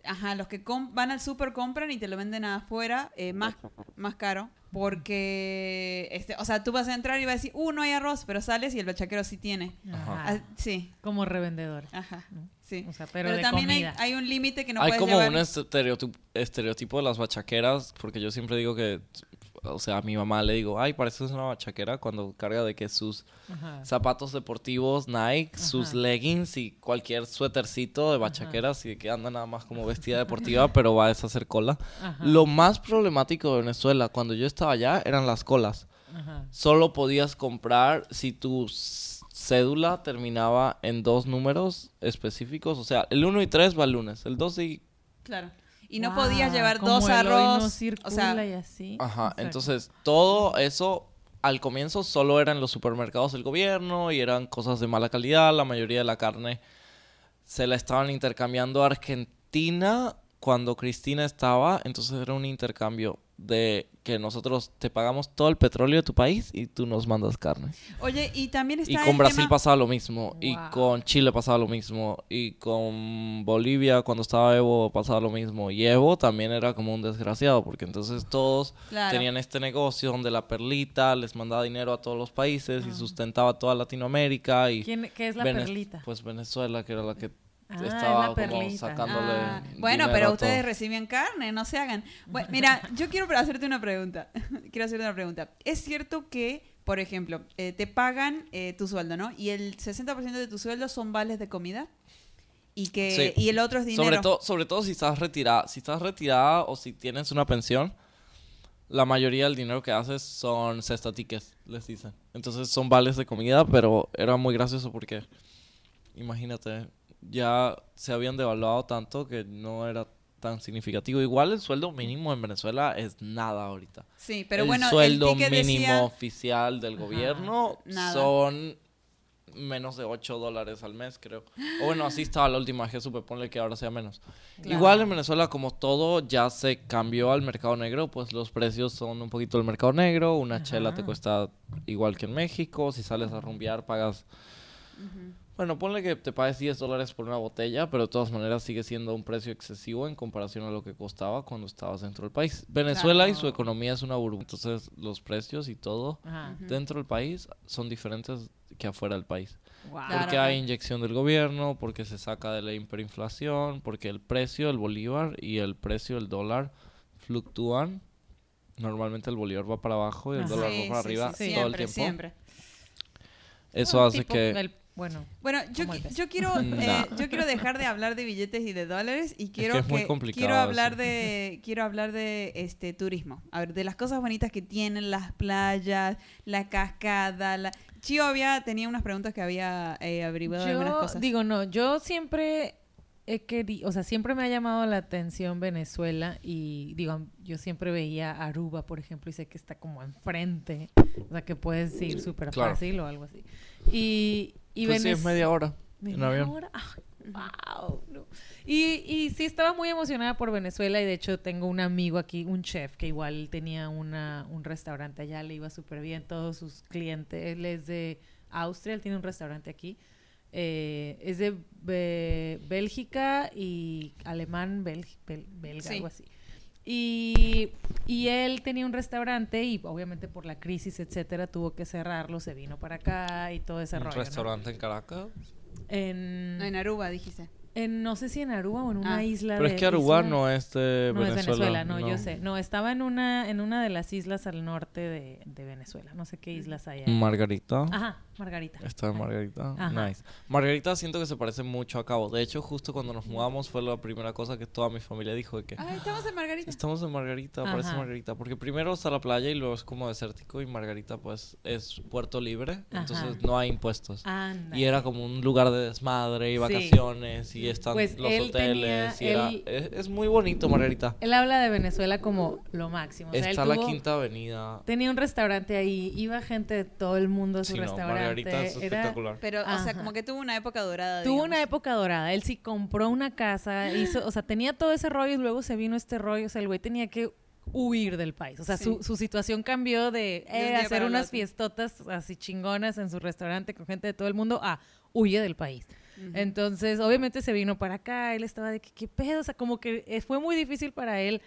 Ajá, los que van al super compran y te lo venden afuera eh, más, más caro. Porque, este, o sea, tú vas a entrar y vas a decir, uh, no hay arroz, pero sales y el bachaquero sí tiene. Ajá. Ah, sí, Como revendedor. ajá, sí. O sea, pero, pero de también hay, comida. hay un límite que no Hay puedes como llevar. un estereotipo, estereotipo de las bachaqueras, porque yo siempre digo que, o sea, a mi mamá le digo, ay, pareces una bachaquera cuando carga de que sus Ajá. zapatos deportivos Nike, sus Ajá. leggings y cualquier suétercito de bachaqueras y que anda nada más como vestida deportiva, pero va a deshacer cola. Ajá. Lo más problemático de Venezuela cuando yo estaba allá eran las colas. Solo podías comprar si tu cédula terminaba en dos números específicos. O sea, el 1 y 3 va el lunes, el 2 y... Claro. Y no podías llevar como dos el hoy no arroz. circula o sea, y así. Ajá, Exacto. entonces todo eso al comienzo solo eran los supermercados del gobierno y eran cosas de mala calidad. La mayoría de la carne se la estaban intercambiando a Argentina cuando Cristina estaba. Entonces era un intercambio de que nosotros te pagamos todo el petróleo de tu país y tú nos mandas carne. oye, y también está Y el con Brasil tema- pasaba lo mismo, y con Chile pasaba lo mismo, y con Bolivia cuando estaba Evo pasaba lo mismo. Y Evo también era como un desgraciado, porque entonces todos Claro. tenían este negocio donde la perlita les mandaba dinero a todos los países y sustentaba toda Latinoamérica. Y ¿Quién, ¿Qué es la Vene- perlita? Pues Venezuela, que era la que Ah, es estaba la como perlita. sacándole. Ah, bueno, pero a ustedes recibían carne, no se hagan. Bueno, mira, yo quiero hacerte una pregunta. quiero hacerte una pregunta. Es cierto que, por ejemplo, eh, te pagan eh, tu sueldo, ¿no? Y el 60% de tu sueldo son vales de comida. Y que Sí. y el otro es dinero. Sobre todo, sobre todo si estás retirada. Si estás retirada o si tienes una pensión, la mayoría del dinero que haces son cesta tickets, les dicen. Entonces son vales de comida, pero era muy gracioso porque, imagínate, ya se habían devaluado tanto que no era tan significativo. Igual el sueldo mínimo en Venezuela es nada ahorita. Sí, pero el bueno, sueldo el ticket mínimo decía- oficial del gobierno Nada. son menos de 8 dólares al mes, creo. O bueno, así estaba la última vez que supe, ponle que ahora sea menos. Claro. Igual en Venezuela, como todo ya se cambió al mercado negro, pues los precios son un poquito del mercado negro. Una chela te cuesta igual que en México. Si sales a rumbear, pagas... Bueno, ponle que te pagues 10 dólares por una botella, pero de todas maneras sigue siendo un precio excesivo en comparación a lo que costaba cuando estabas dentro del país. Venezuela y su economía es una burbuja, entonces los precios y todo Ajá. dentro del país son diferentes que afuera del país. Wow. Claro, Porque hay inyección del gobierno, porque se saca de la hiperinflación, porque el precio del bolívar y el precio del dólar fluctúan. Normalmente el bolívar va para abajo y el Ajá. dólar Sí, va para sí, arriba sí, todo el tiempo. siempre. Eso Bueno, hace que... el- bueno, Bueno, yo, qui- yo quiero eh, yo quiero dejar de hablar de billetes y de dólares y quiero que es quiero hablar eso. de quiero hablar de este turismo. A ver, de las cosas bonitas que tienen las playas, la cascada, la Chio había tenía unas preguntas que había eh, averiguado algunas cosas. digo, no, yo siempre he querido, o sea, siempre me ha llamado la atención Venezuela y digo, yo siempre veía Aruba, por ejemplo, y sé que está como enfrente, o sea, que puedes ir súper Claro. fácil o algo así. Y, y Pues sí, es media hora en ¿Media avión. hora? Ay, wow, no. Y, y sí, estaba muy emocionada por Venezuela y de hecho tengo un amigo aquí, un chef, que igual tenía una, un restaurante allá, le iba súper bien, todos sus clientes, él es de Austria, él tiene un restaurante aquí, eh, es de Be- Bélgica y alemán, belg- bel- belga, Sí. algo así. Y, y él tenía un restaurante y obviamente por la crisis, etcétera, tuvo que cerrarlo, se vino para acá y todo ese Un rollo. restaurante en Caracas. En, No, en Aruba dijiste. En- no sé si en Aruba o en una Ah. isla Pero de es que Aruba isla- no es de no es Venezuela. Venezuela, no, yo sé. No, estaba en una en una de las islas al norte de, de Venezuela. No sé qué islas hay ahí. Margarita. Ajá, Margarita. Está en. Margarita. Ajá. Nice. Margarita siento que se parece mucho a Cabo. De hecho, justo cuando nos mudamos fue la primera cosa que toda mi familia dijo de que Ah, estamos en Margarita. estamos en Margarita, parece Ajá. Margarita. Porque primero está la playa y luego es como desértico y Margarita pues es puerto libre. Entonces Ajá. no hay impuestos. Anda. Y era como un lugar de desmadre y Sí. vacaciones y están Pues los él tenía- hoteles. y era- él- es, es muy bonito Margarita. Él habla de Venezuela como lo máximo. O sea, él está la tuvo- Quinta Avenida. Tenía un restaurante ahí, iba gente de todo el mundo a su Sí, no, restaurante. Margarita es Era- espectacular. Pero, o sea, como que tuvo una época dorada. Tuvo digamos. una época dorada. Él sí compró una casa, hizo, o sea, tenía todo ese rollo y luego se vino este rollo. O sea, el güey tenía que huir del país. O sea, Sí. su, su situación cambió de, eh, hacer unas fiestotas así chingonas en su restaurante con gente de todo el mundo a huye del país. Entonces, obviamente se vino para acá. Él estaba de que, ¿qué pedo? O sea, como que eh, fue muy difícil para él.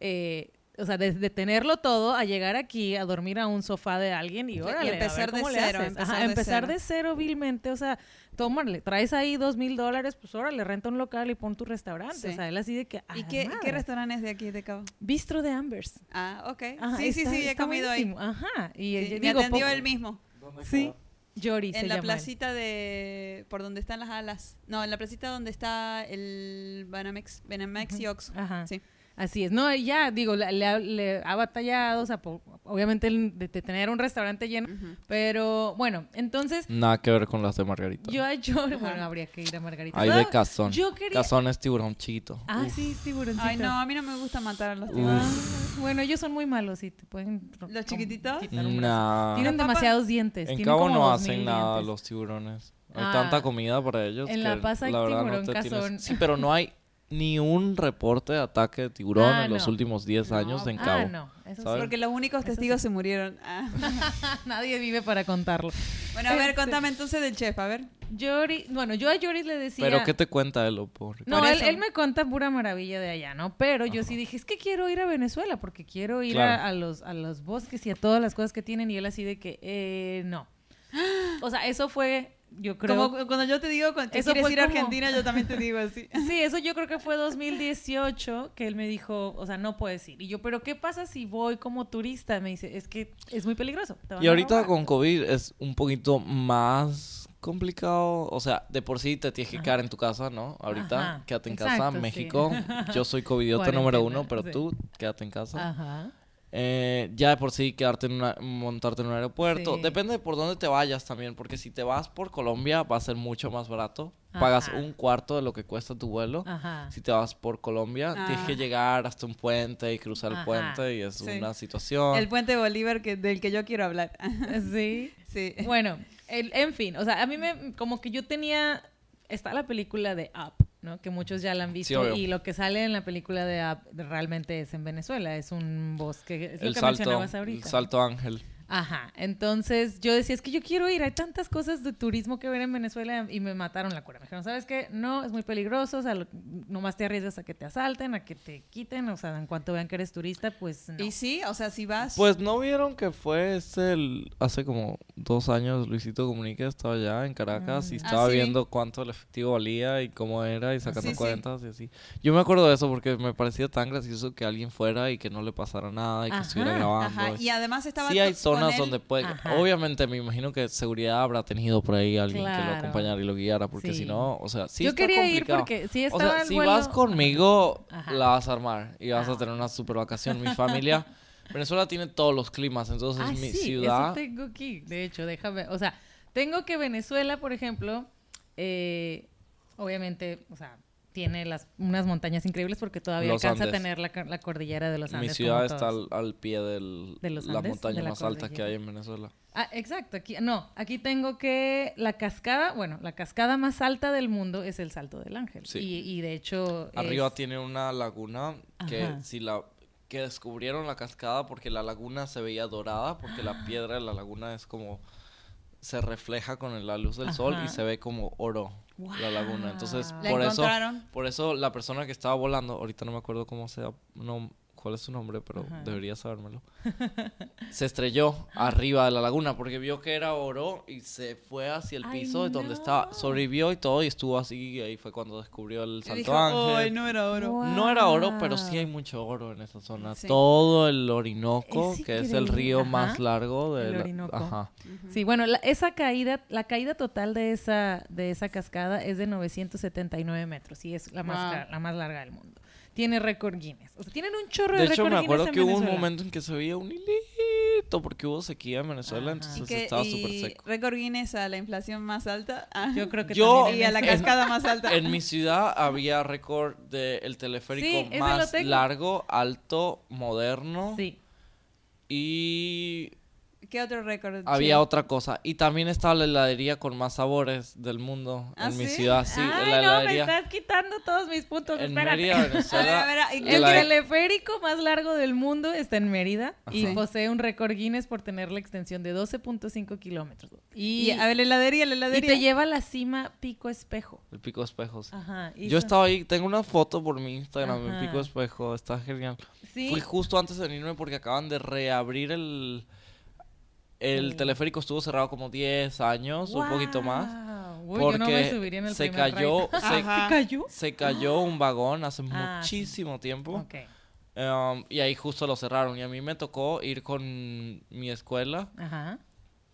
eh, o sea, desde tenerlo todo a llegar aquí a dormir a un sofá de alguien y, Y órale, a ver empezar de cómo le cero, haces. empezar Ajá, de empezar cero. de cero vilmente, o sea, tómale, traes ahí dos mil dólares, pues órale, renta un local y pon tu restaurante. Sí. O sea, él así de que. ¿Y "A qué, la qué madre". restaurante es de aquí de Cabo? Bistro de Ambers. Ah, ok. Ajá, sí, sí, está- sí, he comido ahí. Ajá. Y Sí, eh, yo me digo, atendió poco- él mismo. Sí. Yori se En la llama él. placita de... Por donde están las alas. No, en la placita donde está el Banamex, Benamex y Ox. Ajá. Sí. Así es, no, ya, digo, le, le ha- le ha batallado, o sea, po- obviamente el de, de tener un restaurante lleno, pero bueno, entonces Nada que ver con las de Margarita. yo a Jory, bueno, habría que ir a Margarita. Hay de cazón. Yo quería... Cazón es tiburón chiquito. Ah, sí, tiburoncito. Ay, no, a mí no me gusta matar a los Ah, tiburones. bueno, ellos son muy malos y te pueden... ¿Los chiquititos? Nah. Tienen demasiados dientes. En tienen Cabo no 2000 hacen nada dientes. los tiburones. Hay Ah, tanta comida para ellos. en que La Paz hay la verdad tiburón no tienes- cazón. Sí, pero no hay ni un reporte de ataque de tiburón Ah, en los últimos 10 No, años en Ah, Cabo. no, eso. Porque los únicos Eso testigos se murieron. Ah. Nadie vive para contarlo. Bueno, a ver, Este- contame entonces del chef, a ver. Yori, bueno, yo a Yori le decía... Pero ¿qué te cuenta él? Por... No, Por él, me cuenta pura maravilla de allá, ¿no? Pero yo sí dije, es que quiero ir a Venezuela porque quiero ir a, los, a los bosques y a todas las cosas que tienen. Y él así de que, eh, no. O sea, eso fue, yo creo... Como cuando yo te digo que Eso quieres ir a como- Argentina, yo también te digo así. Sí, eso yo creo que fue 2018 que él me dijo, o sea, no puedes ir. Y yo, pero ¿qué pasa si voy como turista? Me dice, es que es muy peligroso. Y ahorita robar". con COVID es un poquito más complicado. O sea, de por sí te tienes que quedar en tu casa, ¿no? Ahorita, Ajá, quédate en exacto, casa. sí. México, yo soy covidiota número uno, pero sí. tú quédate en casa. Ajá. Eh, ya de por sí quedarte en una, montarte en un aeropuerto. Sí. Depende de por dónde te vayas también, porque si te vas por Colombia va a ser mucho más barato. Pagas un cuarto de lo que cuesta tu vuelo. Ajá. Si te vas por Colombia, tienes Ah. que llegar hasta un puente y cruzar el puente y es Sí. una situación. El puente Bolívar que, del que yo quiero hablar. Sí. sí. Bueno, el- en fin, o sea, a mí me, como que yo tenía, está la película de Up, ¿no? Que muchos ya la han visto y lo que sale en la película de Up realmente es en Venezuela, es un bosque, es lo el que salto, mencionabas el ahorita. salto ángel. Ajá, entonces yo decía, es que yo quiero ir, hay tantas cosas de turismo que ver en Venezuela y me mataron la cura. Me dijeron, ¿sabes qué? No, es muy peligroso, o sea, lo- nomás te arriesgas a que te asalten, a que te quiten, o sea, en cuanto vean que eres turista, pues no. Y sí, o sea, si vas... Pues no vieron que fue ese el, hace como dos años Luisito Comunica estaba allá en Caracas y Mm. estaba Ah, sí. viendo cuánto el efectivo valía y cómo era y sacando Sí, sí. y así. Yo me acuerdo de eso porque me parecía tan gracioso que alguien fuera y que no le pasara nada y que Ajá, estuviera grabando. Ajá, y además estaba... sí hay zonas donde puede... Ajá. Obviamente me imagino que seguridad habrá tenido por ahí alguien que lo acompañara y lo guiara porque Sí. si no, o sea, sí yo está quería ir porque sí O sea, el si vuelo- vas conmigo, Ajá. la vas a armar y vas a tener una super vacación. Mi familia, Venezuela tiene todos los climas, entonces Ah, mi sí, ciudad. Eso tengo aquí. De hecho, déjame. O sea, tengo que Venezuela, por ejemplo, eh, obviamente, o sea, tiene las, unas montañas increíbles porque todavía Los alcanza Andes. a tener la, la cordillera de los Mi Andes. ciudad como está al, al pie de ¿De los la Andes? montaña ¿De la más alta que hay en Venezuela. Ah, exacto. Aquí, no, aquí tengo que la cascada, bueno, la cascada más alta del mundo es el Salto del Ángel. Sí. Y, y de hecho. Arriba es- tiene una laguna que Ajá. si la que descubrieron la cascada porque la laguna se veía dorada porque la piedra de la laguna es como se refleja con la luz del sol y se ve como oro la laguna. Entonces, Wow. ¿La por eso por eso la persona que estaba volando, ahorita no me acuerdo cómo sea, no cuál es su nombre, pero Ajá. debería sabérmelo. se estrelló arriba de la laguna porque vio que era oro y se fue hacia el Ay, piso donde no. estaba, sobrevivió y todo y estuvo así y ahí fue cuando descubrió el Y Salto dijo, Ángel. "Ay, no era oro. Wow. No era oro, pero sí hay mucho oro en esa zona. Sí. Todo el Orinoco, Es que es el río ajá. más largo de El la- Orinoco. Ajá. Sí, bueno, la- esa caída, la caída total de esa, de esa cascada es de 979 metros y es la más, Wow. la más larga del mundo. Tiene récord Guinness. O sea, tienen un chorro De de, hecho, récord me Guinness acuerdo que hubo un momento en que se veía un hilito porque hubo sequía en Venezuela, Ajá. entonces Y que- estaba súper seco. récord Guinness a la inflación más alta. Ah. Yo creo que Yo- también y a la cascada más alta. En mi ciudad había récord del teleférico Sí, más largo, alto, moderno Sí. y ¿Qué otro récord? había otra cosa. Y también estaba la heladería con más sabores del mundo ¿Ah, en mi sí? ciudad. Sí, Ay, la no, me estás quitando todos mis puntos. En Espérate. Mérida, Venezuela. A ver, a ver, ¿y la El teleférico más largo del mundo está en Mérida y posee un récord Guinness por tener la extensión de 12.5 kilómetros. Y, Y a ver, la heladería, la y heladería. te lleva a la cima Pico Espejo. El pico de espejos. Ajá. y Yo son- estaba ahí, tengo una foto por mi Instagram. Pico Espejo, está genial. Sí. Fui justo antes de irme porque acaban de reabrir el... El teleférico estuvo cerrado como 10 años, un poquito más. Uy, porque yo no en el se cayó, se, Ajá. cayó? se cayó un vagón hace Ah, sí. muchísimo tiempo. Ok. um, y ahí justo lo cerraron. Y a mí me tocó ir con mi escuela. Ajá.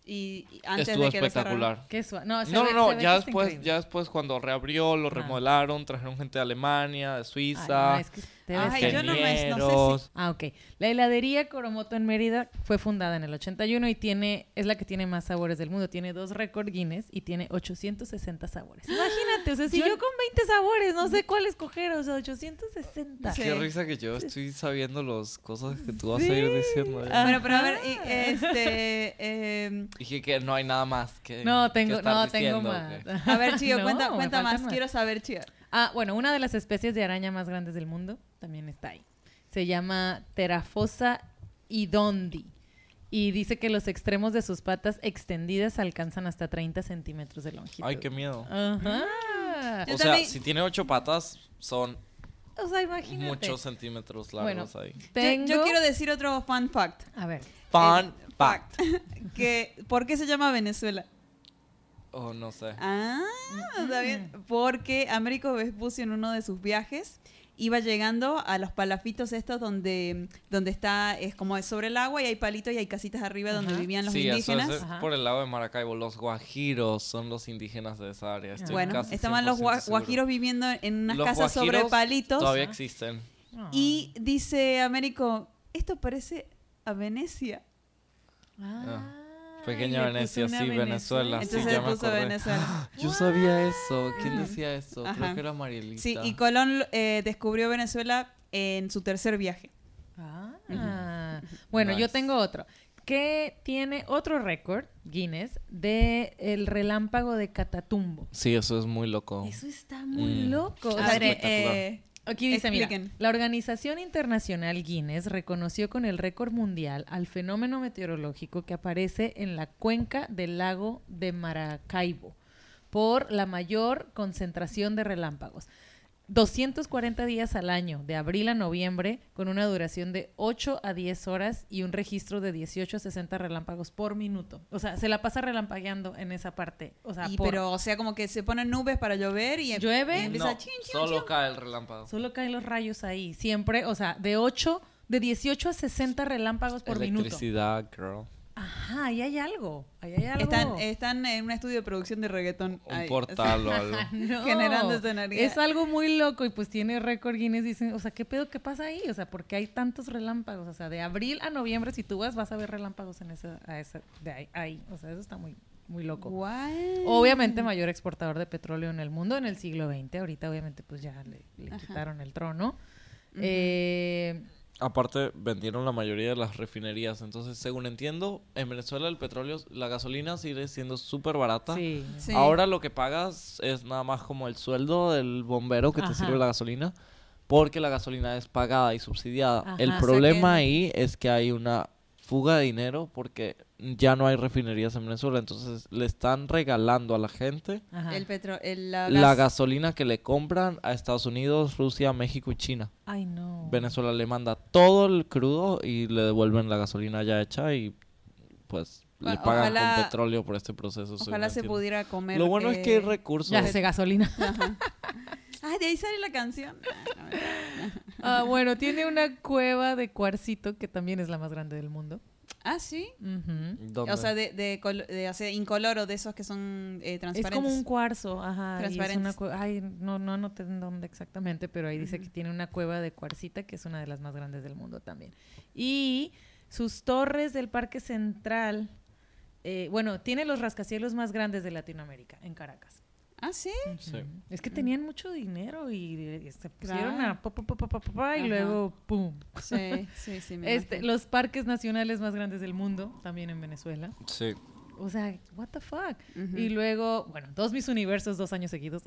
Y, y antes Estuvo de que lo cerraran. espectacular. Qué. No, se No, ve- no, se ya después, increíble. ya después cuando reabrió, lo remodelaron, trajeron gente de Alemania, de Ay, Suiza. no, es que Ay, yo no me- no sé si-. Ah, ok. La heladería Coromoto en Mérida fue fundada en el 81 y tiene es la que tiene más sabores del mundo. Tiene dos récord Guinness y tiene 860 sabores. Imagínate, o sea, si yo, Yo- con 20 sabores no sé cuál escoger, o sea, 860. Sí. Qué risa que yo estoy sabiendo las cosas que tú vas a ir diciendo. ¿eh? Ah. Bueno, pero a ver, y, este, em, Dije que no hay nada más que. No, que tengo, estar no, tengo más. a ver, Chío, No, cuenta, cuenta más. Quiero saber, Chío. Ah, bueno, una de las especies de araña más grandes del mundo también está ahí. Se llama Terafosa idondi. Y dice que los extremos de sus patas extendidas alcanzan hasta 30 centímetros de longitud. Ay, qué miedo. Ajá. Yo o sea, también- si tiene ocho patas, son O sea, imagínate. muchos centímetros Bueno, largos ahí. Yo-. Yo, quiero decir otro fun fact. A ver. Fun Eh, fact. Que, ¿Por qué se llama Venezuela? Oh, no sé. Ah, está bien. Porque Américo Vespucio en uno de sus viajes iba llegando a los palafitos estos donde, donde está, es como es sobre el agua y hay palitos y hay casitas arriba donde Ajá. vivían los sí, eso indígenas. es Ajá. por el lado de Maracaibo. Los guajiros son los indígenas de esa área. Estoy Bueno, casi estaban los 100% gua- seguro. guajiros viviendo en unas Los casas sobre palitos. Todavía existen. Y dice Américo, esto parece a Venecia. Ah, Pequeña Venecia, sí, Venezuela. Sí, Entonces ya le me puso acordé. Venezuela. Yo sabía eso. ¿Quién decía eso? Ajá. Creo que era Marielita. Sí, y Colón eh, descubrió Venezuela en su tercer viaje. Ah. Bueno, yo tengo otro. Que tiene otro récord, Guinness, de el relámpago de Catatumbo. Sí, eso es muy loco. Eso está muy Mm. loco. O A sea, ver, espectacular. eh, Aquí dice, mira, la Organización Internacional Guinness reconoció con el récord mundial al fenómeno meteorológico que aparece en la cuenca del lago de Maracaibo por la mayor concentración de relámpagos. 240 días al año, de abril a noviembre, con una duración de 8 a 10 horas y un registro de 18 a 60 relámpagos por minuto. O sea, se la pasa relampagueando en esa parte. O sea, y por- pero, o sea, como que se ponen nubes para llover y, em- Llueve. y empieza No, a chin, chin, solo chin. cae el relámpago. Solo caen los rayos ahí. Siempre, o sea, de 8, de 18 a 60 relámpagos por minuto. Electricidad, girl. Ajá, ahí hay algo. Ahí hay algo. Están, están en un estudio de producción de reggaetón. Un ahí, portal o algo. No, generando esa energía. Es algo muy loco y pues tiene récord Guinness. Dicen, o sea, ¿qué pedo? ¿Qué pasa ahí? O sea, porque hay tantos relámpagos. O sea, de abril a noviembre, si tú vas, vas a ver relámpagos en esa, a esa, de ahí, ahí. O sea, eso está muy, muy loco. What? Obviamente mayor exportador de petróleo en el mundo en el siglo XX. Ahorita obviamente pues ya le, quitaron el trono. Eh, Aparte, vendieron la mayoría de las refinerías. Entonces, según entiendo, en Venezuela el petróleo, la gasolina sigue siendo súper barata. sí. Sí. Ahora lo que pagas es nada más como el sueldo del bombero que Ajá. te sirve la gasolina, porque la gasolina es pagada y subsidiada. Ajá. El problema que- ahí es que hay una fuga de dinero porque ya no hay refinerías en Venezuela, entonces le están regalando a la gente Ajá. El petro, el, la la gas- gasolina que le compran a Estados Unidos, Rusia, México y China. Ay, no. Venezuela le manda todo el crudo y le devuelven la gasolina ya hecha y pues le Bueno, pagan ojalá- con petróleo por este proceso. Ojalá se pudiera comer. Lo bueno es que hay recursos. Ya hace gasolina. Ajá. Ah, de ahí sale la canción. Ah, Ah, bueno, tiene una cueva de cuarcito que también es la más grande del mundo. Ah, sí. O sea, de, de, col- de- o sea, incoloro, de esos que son eh, Es transparentes. como un cuarzo, ajá. es cue- Ay, no, no anoté en dónde exactamente, pero ahí dice que tiene una cueva de cuarcita que es una de las más grandes del mundo también. Y sus torres del Parque Central, eh, bueno, tiene los rascacielos más grandes de Latinoamérica, en Caracas. Ah, sí. Sí. Es que tenían mucho dinero y, se pusieron Claro. a pa, pa, pa, pa, pa, pa, pa, y Ajá. luego ¡pum! Sí, sí, sí. me Este, los parques nacionales más grandes del mundo, también en Venezuela. Sí. O sea, what the fuck. Y luego, bueno, dos mis universos dos años seguidos.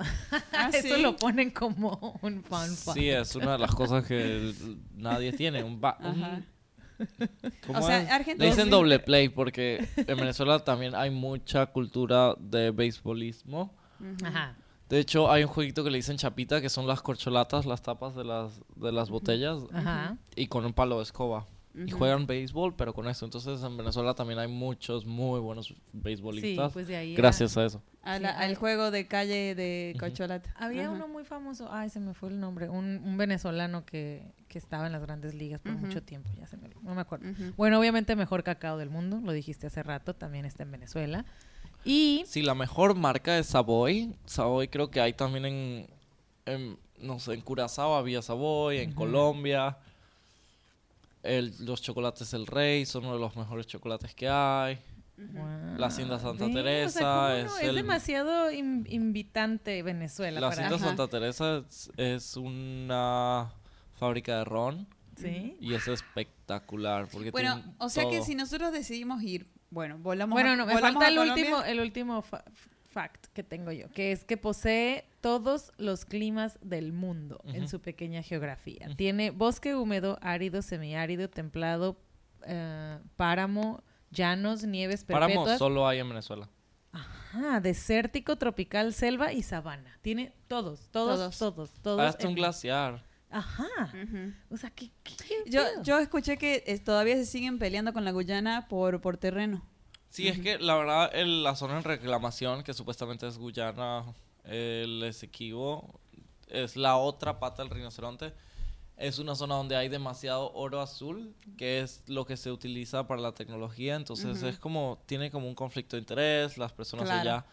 Ah, Eso ¿sí? lo ponen como un fun fact. Sí, es una de las cosas que nadie tiene. Un Ajá. ¿cómo O sea, es? Argentina. Le dicen doble play porque en Venezuela también hay mucha cultura de beisbolismo. Ajá. De hecho, hay un jueguito que le dicen chapita, que son las corcholatas, las tapas de las, de las botellas, Ajá. y con un palo de escoba. Y juegan béisbol, pero con eso. Entonces, en Venezuela también hay muchos muy buenos Sí, beisbolistas. pues de ahí. gracias a eso. A Sí, la- hay- al juego de calle de Ujú. Cocholata. Había Ajá. uno muy famoso, ay, se me fue el nombre, un, un venezolano que, que estaba en las grandes ligas por mucho tiempo, ya se me no me acuerdo. Bueno, obviamente mejor cacao del mundo, lo dijiste hace rato, también está en Venezuela. Y Sí, la mejor marca es Savoy. Savoy creo que hay también en, en- no sé, en Curazao había Savoy, en Colombia. El- los chocolates El Rey son uno de los mejores chocolates que hay. Wow. La Hacienda Santa Ve, o sea, Teresa ¿cómo es no? el- demasiado in- invitante Venezuela La. Hacienda. Santa Teresa es, es una fábrica de ron ¿Sí? y es espectacular porque Bueno, tiene o sea que todo. si nosotros decidimos ir, bueno, volamos Bueno, a, no, me volamos falta el último, el último fa- fact que tengo yo, que es que posee todos los climas del mundo en su pequeña geografía. Tiene bosque húmedo, árido, semiárido, templado, eh, páramo, llanos, nieves Páramo perpetuas. solo hay en Venezuela. Ajá, desértico, tropical, selva y sabana. Tiene todos, todos, Todos. todos, todos. Hasta un glaciar. Ajá. O sea, ¿qué, qué, qué Yo, yo escuché que eh, todavía se siguen peleando con la Guyana por, por terreno. Sí, es que la verdad el- la zona de reclamación, que supuestamente es Guyana, el Esequibo, es la otra pata del rinoceronte. Es una zona donde hay demasiado oro azul, que es lo que se utiliza para la tecnología. Entonces es como, tiene como un conflicto de interés. Las personas Claro. allá,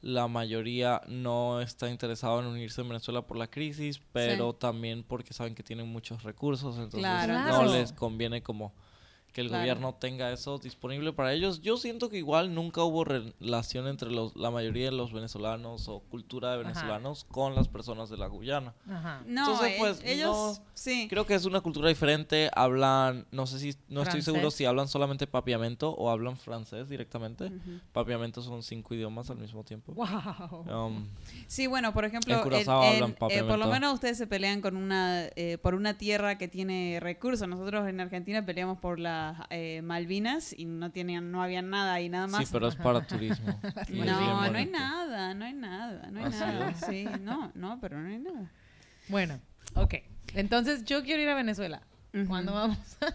la mayoría no está interesado en unirse en Venezuela por la crisis, pero también porque saben que tienen muchos recursos. Entonces Claro, no les conviene como que el Claro. gobierno tenga eso disponible para ellos. Yo siento que igual nunca hubo relación entre los, la mayoría de los venezolanos o cultura de Ajá. venezolanos con las personas de la Guyana. Ajá. No, Entonces, eh, pues, ellos, no- sí. Creo que es una cultura diferente. Hablan, no sé si, no estoy seguro si hablan solamente papiamento o hablan francés directamente. Papiamento son cinco idiomas al mismo tiempo. Wow. Um, Sí, bueno, por ejemplo, En Curazao en- hablan eh, por lo papiamento. menos ustedes se pelean con una eh, por una tierra que tiene recursos. Nosotros en Argentina peleamos por las eh, Malvinas y no tenían, no había nada y nada más. sí, pero es para turismo. no, no hay nada, no hay nada, no hay ¿Ah, sí? nada. Sí, no, no, pero no hay nada. Bueno, ok. Entonces yo quiero ir a Venezuela. ¿Cuándo vamos?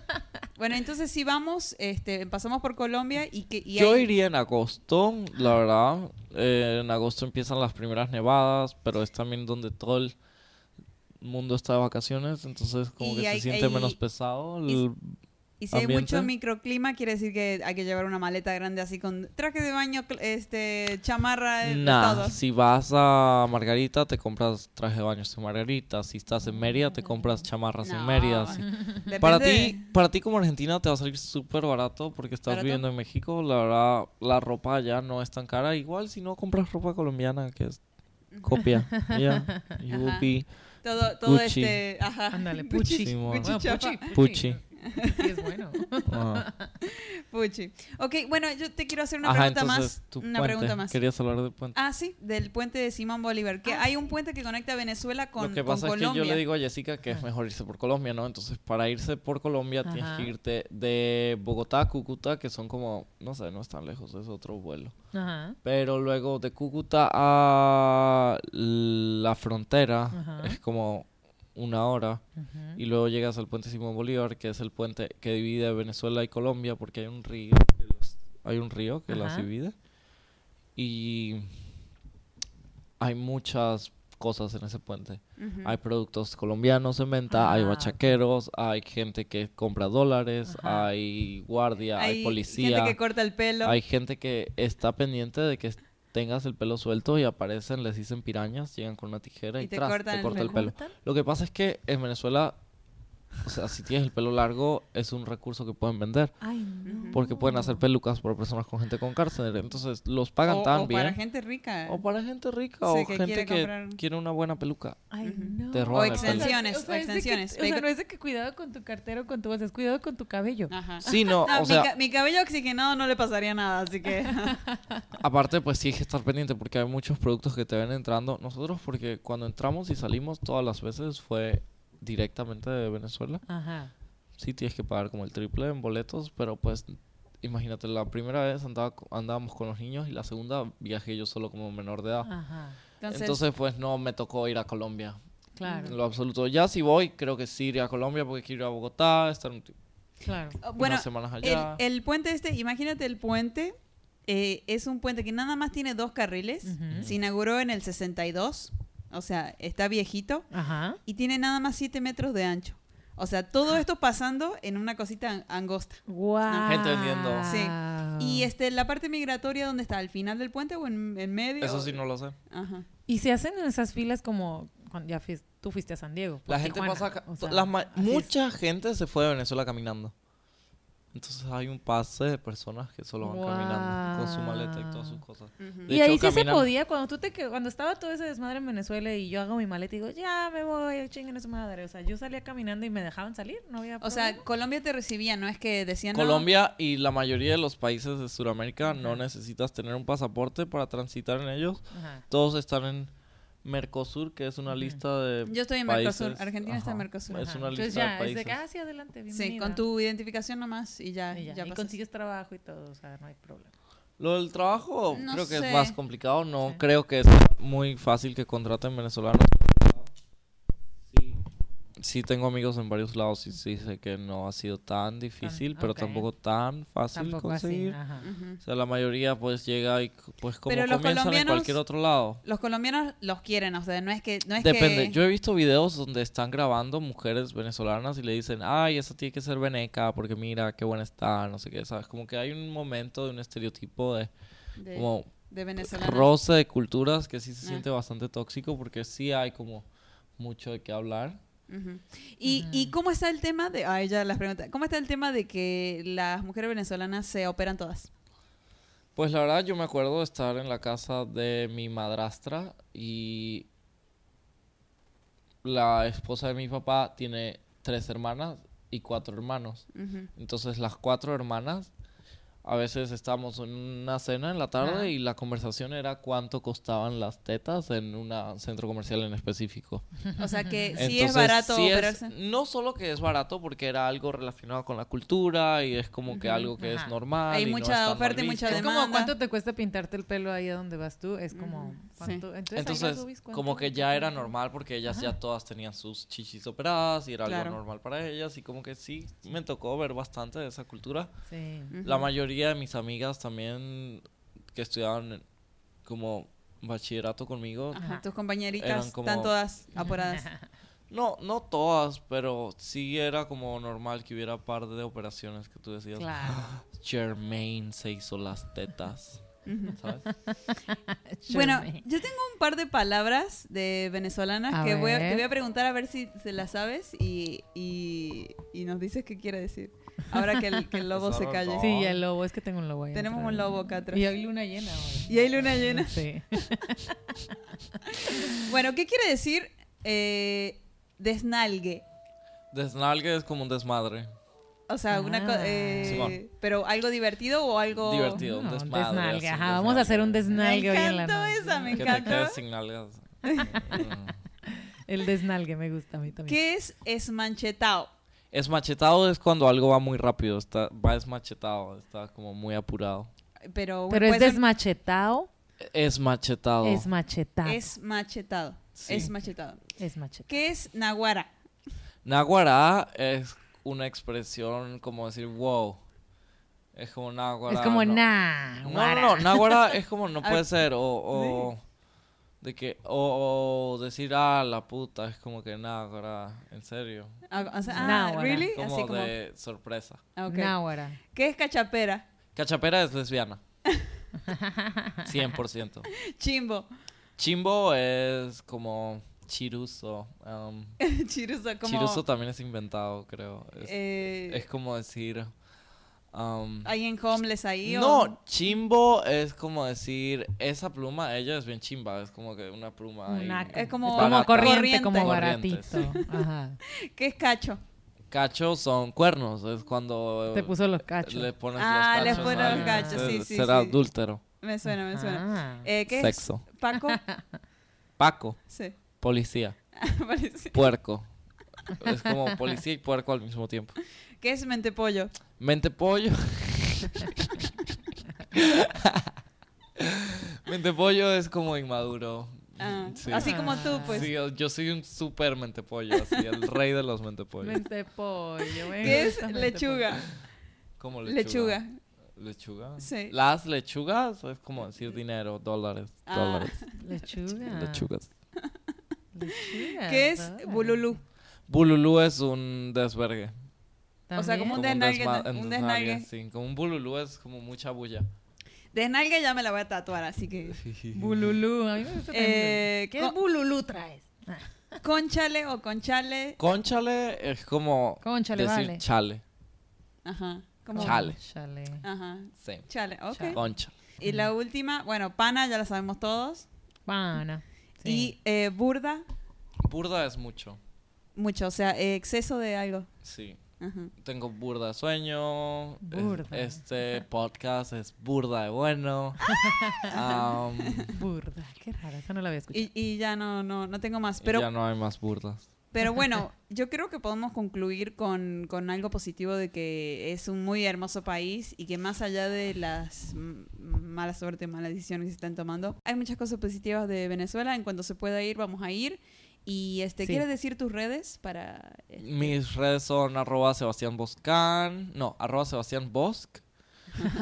Bueno, entonces si vamos, este, pasamos por Colombia y que y Yo ahí- iría en agosto, la verdad. Eh, en agosto empiezan las primeras nevadas, pero es también donde todo el mundo está de vacaciones, entonces como Y que hay- se siente hay- menos pesado. y- el- Y si hay mucho microclima, quiere decir que hay que llevar una maleta grande así con traje de baño, este, chamarra, eh, Nah, todo. si vas a Margarita te compras traje de baño en Margarita, si estás en Mérida te compras chamarras en Mérida. sí. Para ti, para ti como Argentina te va a salir súper barato porque estás ¿Barato? viviendo en México. La verdad, la ropa allá no es tan cara. Igual si no compras ropa colombiana, que es copia. Ya, you will be todo, todo Gucci. este, ajá. Ándale. Sí, mo. Gucci Sí, es bueno. Ah. Pucci. Ok, bueno, yo te quiero hacer una Ajá, pregunta entonces más. tu Una puente. pregunta más. Querías hablar del puente. Ah, sí, del puente de Simón Bolívar. Que hay un puente que conecta Venezuela con, Lo que con pasa es que Colombia. yo le digo a Jessica que es mejor irse por Colombia, ¿no? Entonces, para irse por Colombia tienes que irte de Bogotá a Cúcuta, que son como, no sé, no es tan lejos, es otro vuelo. Ajá. Pero luego de Cúcuta a la frontera Ajá. es como una hora. Y luego llegas al puente Simón Bolívar, que es el puente que divide Venezuela y Colombia, porque hay un río que los- hay un río que las divide. Y hay muchas cosas en ese puente. Hay productos colombianos en venta, hay Ah, bachaqueros, hay gente que compra dólares, Ajá. hay guardia, hay, policía, gente que corta el pelo. hay gente que está pendiente de que tengas el pelo suelto y aparecen, les dicen pirañas, llegan con una tijera y, Y te tras, cortan te corta el pelo. Lo que pasa es que en Venezuela, o sea, si tienes el pelo largo, es un recurso que pueden vender. Ay, no. Porque pueden hacer pelucas para personas con gente con cárcel. Entonces, los pagan o, tan o bien. para gente rica. O para gente rica Sí, o que gente quiere que comprar- quiere una buena peluca. Ay, no. Te O roban extensiones, o es de que- extensiones. o sea, no es de que cuidado con tu cartero, con tu voz, es cuidado con tu cabello. Ajá. Sí, no, No, o mi, sea, ca- mi cabello oxigenado no le pasaría nada, así que... aparte pues sí hay que estar pendiente porque hay muchos productos que te ven entrando. Nosotros porque cuando entramos y salimos todas las veces fue directamente de Venezuela. Ajá. Sí tienes que pagar como el triple en boletos, pero pues imagínate, la primera vez andaba, andábamos con los niños y la segunda viajé yo solo como menor de edad. Ajá. Entonces, Entonces pues no me tocó ir a Colombia. Claro. En lo absoluto. Ya si voy, creo que sí iré a Colombia porque quiero ir a Bogotá, estar un Claro. oh, bueno, unas semanas el, allá. el puente este, imagínate el puente, eh, es un puente que nada más tiene dos carriles, se inauguró en el 62, o sea, está viejito, Ajá. y tiene nada más 7 metros de ancho. O sea, todo esto pasando en una cosita an- angosta. Guau. Gente vendiendo. Sí. Ah. Y este, la parte migratoria, ¿dónde está? ¿Al final del puente o en, en medio? Eso sí no lo sé. Ajá. Y se hacen en esas filas como cuando ya fuis- tú fuiste a San Diego. La gente Tijuana, pasa... acá- o sea, la ma- así es. mucha gente se fue de Venezuela caminando. Entonces hay un pase de personas que solo van caminando con su maleta y todas sus cosas. Y hecho, ahí sí se podía, cuando tú te que- cuando estaba todo ese desmadre en Venezuela y yo hago mi maleta y digo, ya me voy, chinguen a su madre. O sea, yo salía caminando y me dejaban salir, no había O sea, problema. Colombia te recibía, no es que decían. no, Colombia y la mayoría de los países de Sudamérica no necesitas tener un pasaporte para transitar en ellos. Ajá. Todos están en Mercosur, que es una lista de Yo estoy en países. Mercosur. Argentina está en Ajá. Mercosur. Es Ajá. una Entonces lista de ya, es de países. que, ah, sí, adelante, Sí, bienvenida. con tu identificación nomás y ya, Y, ya, ya y consigues trabajo y todo, o sea, no hay problema. Lo del trabajo No creo que sé. es más complicado. No Sí. creo que es muy fácil que contraten venezolanos. Sí, tengo amigos en varios lados y sí sé que no ha sido tan difícil, pero ok. tampoco tan fácil Tampoco así. conseguir. O sea, la mayoría pues llega y pues como Pero comienzan en colombianos- cualquier otro lado. Los colombianos los quieren, o sea, no es que. No es Depende. que- Yo he visto videos donde están grabando mujeres venezolanas y le dicen, ay, esa tiene que ser veneca porque mira qué buena está, no sé qué, ¿sabes? Como que hay un momento de un estereotipo de de, como de roce de culturas que sí se Ah. siente bastante tóxico porque sí hay como mucho de qué hablar. ¿Y, ¿Y cómo está el tema de.? Ay, ya las preguntas. ¿Cómo está el tema de que las mujeres venezolanas se operan todas? Pues la verdad yo me acuerdo de estar en la casa de mi madrastra y la esposa de mi papá tiene tres hermanas y cuatro hermanos. Entonces las cuatro hermanas, a veces estábamos en una cena en la tarde Ajá. y la conversación era cuánto costaban las tetas en un centro comercial en específico. O sea que sí Entonces, es barato sí es- operarse. no solo que es barato porque era algo relacionado con la cultura y es como que algo que ajá. es normal. Hay y no mucha es mal oferta y mucha visto. Es como demanda. cuánto te cuesta pintarte el pelo ahí a donde vas tú, es como Ujú, cuánto. Entonces, las Entonces, boobies, ¿cuánto como que ya era normal porque ellas ya Ajá. todas tenían sus chichis operadas y era Claro. algo normal para ellas y como que sí, me tocó ver bastante de esa cultura. Sí. La Ujú. Mayoría de mis amigas también que estudiaban como bachillerato conmigo, Ajá, tus compañeritas Eran como- están todas apuradas. no, no todas, pero sí era como normal que hubiera par de operaciones que tú decías, Claro. Jermaine se hizo las tetas. ¿sabes? Bueno, yo tengo un par de palabras de venezolanas que voy, a, que voy a preguntar a ver si se las sabes y, y, y nos dices qué quiere decir. Ahora que el, que el lobo se Eso calle. Sí, y el lobo, es que tengo un lobo ahí Tenemos atrás. un lobo acá atrás. Y hay luna llena hoy. Y hay luna llena. Sí. Bueno, ¿qué quiere decir eh, desnalgue? Desnalgue es como un desmadre. O sea, una Ah. cosa... eh, Simón. pero algo divertido o algo... Divertido, un No, desmadre. desnalgue, así, ajá, vamos a hacer un Me desnalgue hoy en la encantó noche. esa, me Que te encantó. quedes sin nalgas. El desnalgue me gusta a mí también. ¿Qué es esmanchetao? Esmachetado es cuando algo va muy rápido, está, va esmachetado, está como muy apurado. Pero, Pero es desmachetado, Es machetado. es machetado. es machetado. Sí. Es machetado. Es machetado. ¿Qué es naguara? Naguará es una expresión como decir wow. Es como náguara. Es como no. nah, No, no, no, náguara es como no puede ser. O, o de que, o, o decir ah, la puta, es como que náguara, en serio. Ah, o sea, ah. ¿really? Como Así como... de sorpresa. Ah, ok. Náguara. ¿Qué es cachapera? Cachapera es lesbiana. 100%. Chimbo. Chimbo es como chiruso. um, Chiruso, como... Chiruso también es inventado, creo. Es, eh, es como decir... um, ¿Alguien homeless ahí? o- no, chimbo es como decir, esa pluma, ella es bien chimba, es como que una pluma ahí. Una- Es como- como corriente, Corriente. como baratito. Ajá. ¿Qué es cacho? Cachos son cuernos, es cuando Te puso los cachos. le pones Ah, los le cachos. pones a los alguien. cachos, sí, sí, Será sí. adúltero. Me suena, me suena. Ah. Eh, ¿Qué Sexo. es Paco? Paco, Sí. policía, Parece. puerco. Es como policía y puerco al mismo tiempo. ¿Qué es mentepollo? Mente pollo. mente pollo es como inmaduro. Ah, Sí. Así como tú, pues. Sí, yo- soy un super mentepollo, así, el rey de los mentepollos. Mente pollo. me ¿Qué es lechuga? Como Lechuga. ¿Lechuga? Sí. Las lechugas es como decir dinero, dólares, Ah. dólares. Lechuga. lechugas. Lechuga, ¿Qué es bululú? Bululú es un desvergue. O sea, como un desnalgue, un desnalgue. Sí, como un bululú es como mucha bulla. Desnalgue ya me la voy a tatuar, así que... Bululú. A mí me gusta también. Eh, ¿Qué co- bululú traes? Conchale o conchale. Conchale es como Conchale, decir vale. chale. Ajá. Como Chale. Chale. Ajá. Sí. Chale, ok. Chale. Concha. Y la última, bueno, pana, ya la sabemos todos. Pana. Sí. Y eh, burda, Burda es mucho. mucho, o sea, eh, exceso de algo. Sí. Ajá. Tengo burda de sueño. Burda. Es- Este podcast es burda de bueno. Burda. Qué rara, esa no la había escuchado. Y, y ya no, no, no tengo más. y Pero, ya no hay más burdas. pero bueno, yo creo que podemos concluir con, con algo positivo de que es un muy hermoso país y que más allá de las mm, mala suerte, malas decisiones que se están tomando, hay muchas cosas positivas de Venezuela. En cuanto se pueda ir, vamos a ir. Y este, Sí. ¿quieres decir tus redes para este, Mis redes son arroba Sebastián Boscan. No, arroba Sebastián Bosk.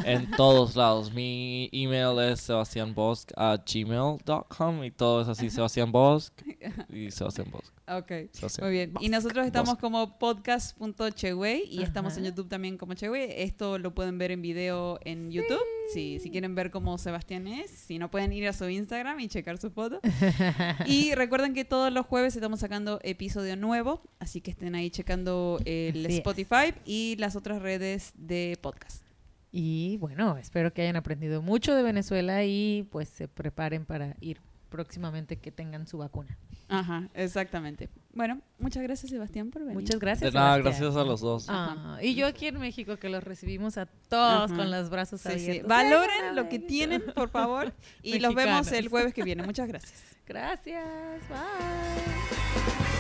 En todos lados. Mi email es sebastianbosk a gmail.com y todo es así, Sebastián Bosk y Sebastián Bosk. Ok, Sebastián. muy bien. Y nosotros estamos Bosque. como podcast.cheway y estamos en. YouTube también como Cheway. Esto lo pueden ver en video en YouTube. Si, si quieren ver cómo Sebastián es, si no pueden ir a su Instagram y checar su foto. y recuerden que todos los jueves estamos sacando episodio nuevo, así que estén ahí checando el es. Spotify y las otras redes de podcast. Y bueno, espero que hayan aprendido mucho de Venezuela y pues se preparen para ir próximamente que tengan su vacuna. Ajá, exactamente. Bueno, muchas gracias Sebastián por venir. Muchas gracias. De nada, Sebastián. gracias a los dos. Ah, y yo aquí en México que los recibimos a todos Ajá. con los brazos Sí, sí. abiertos. Valoren lo que tienen, por favor. Y los vemos el jueves que viene. Muchas gracias. Gracias. Bye.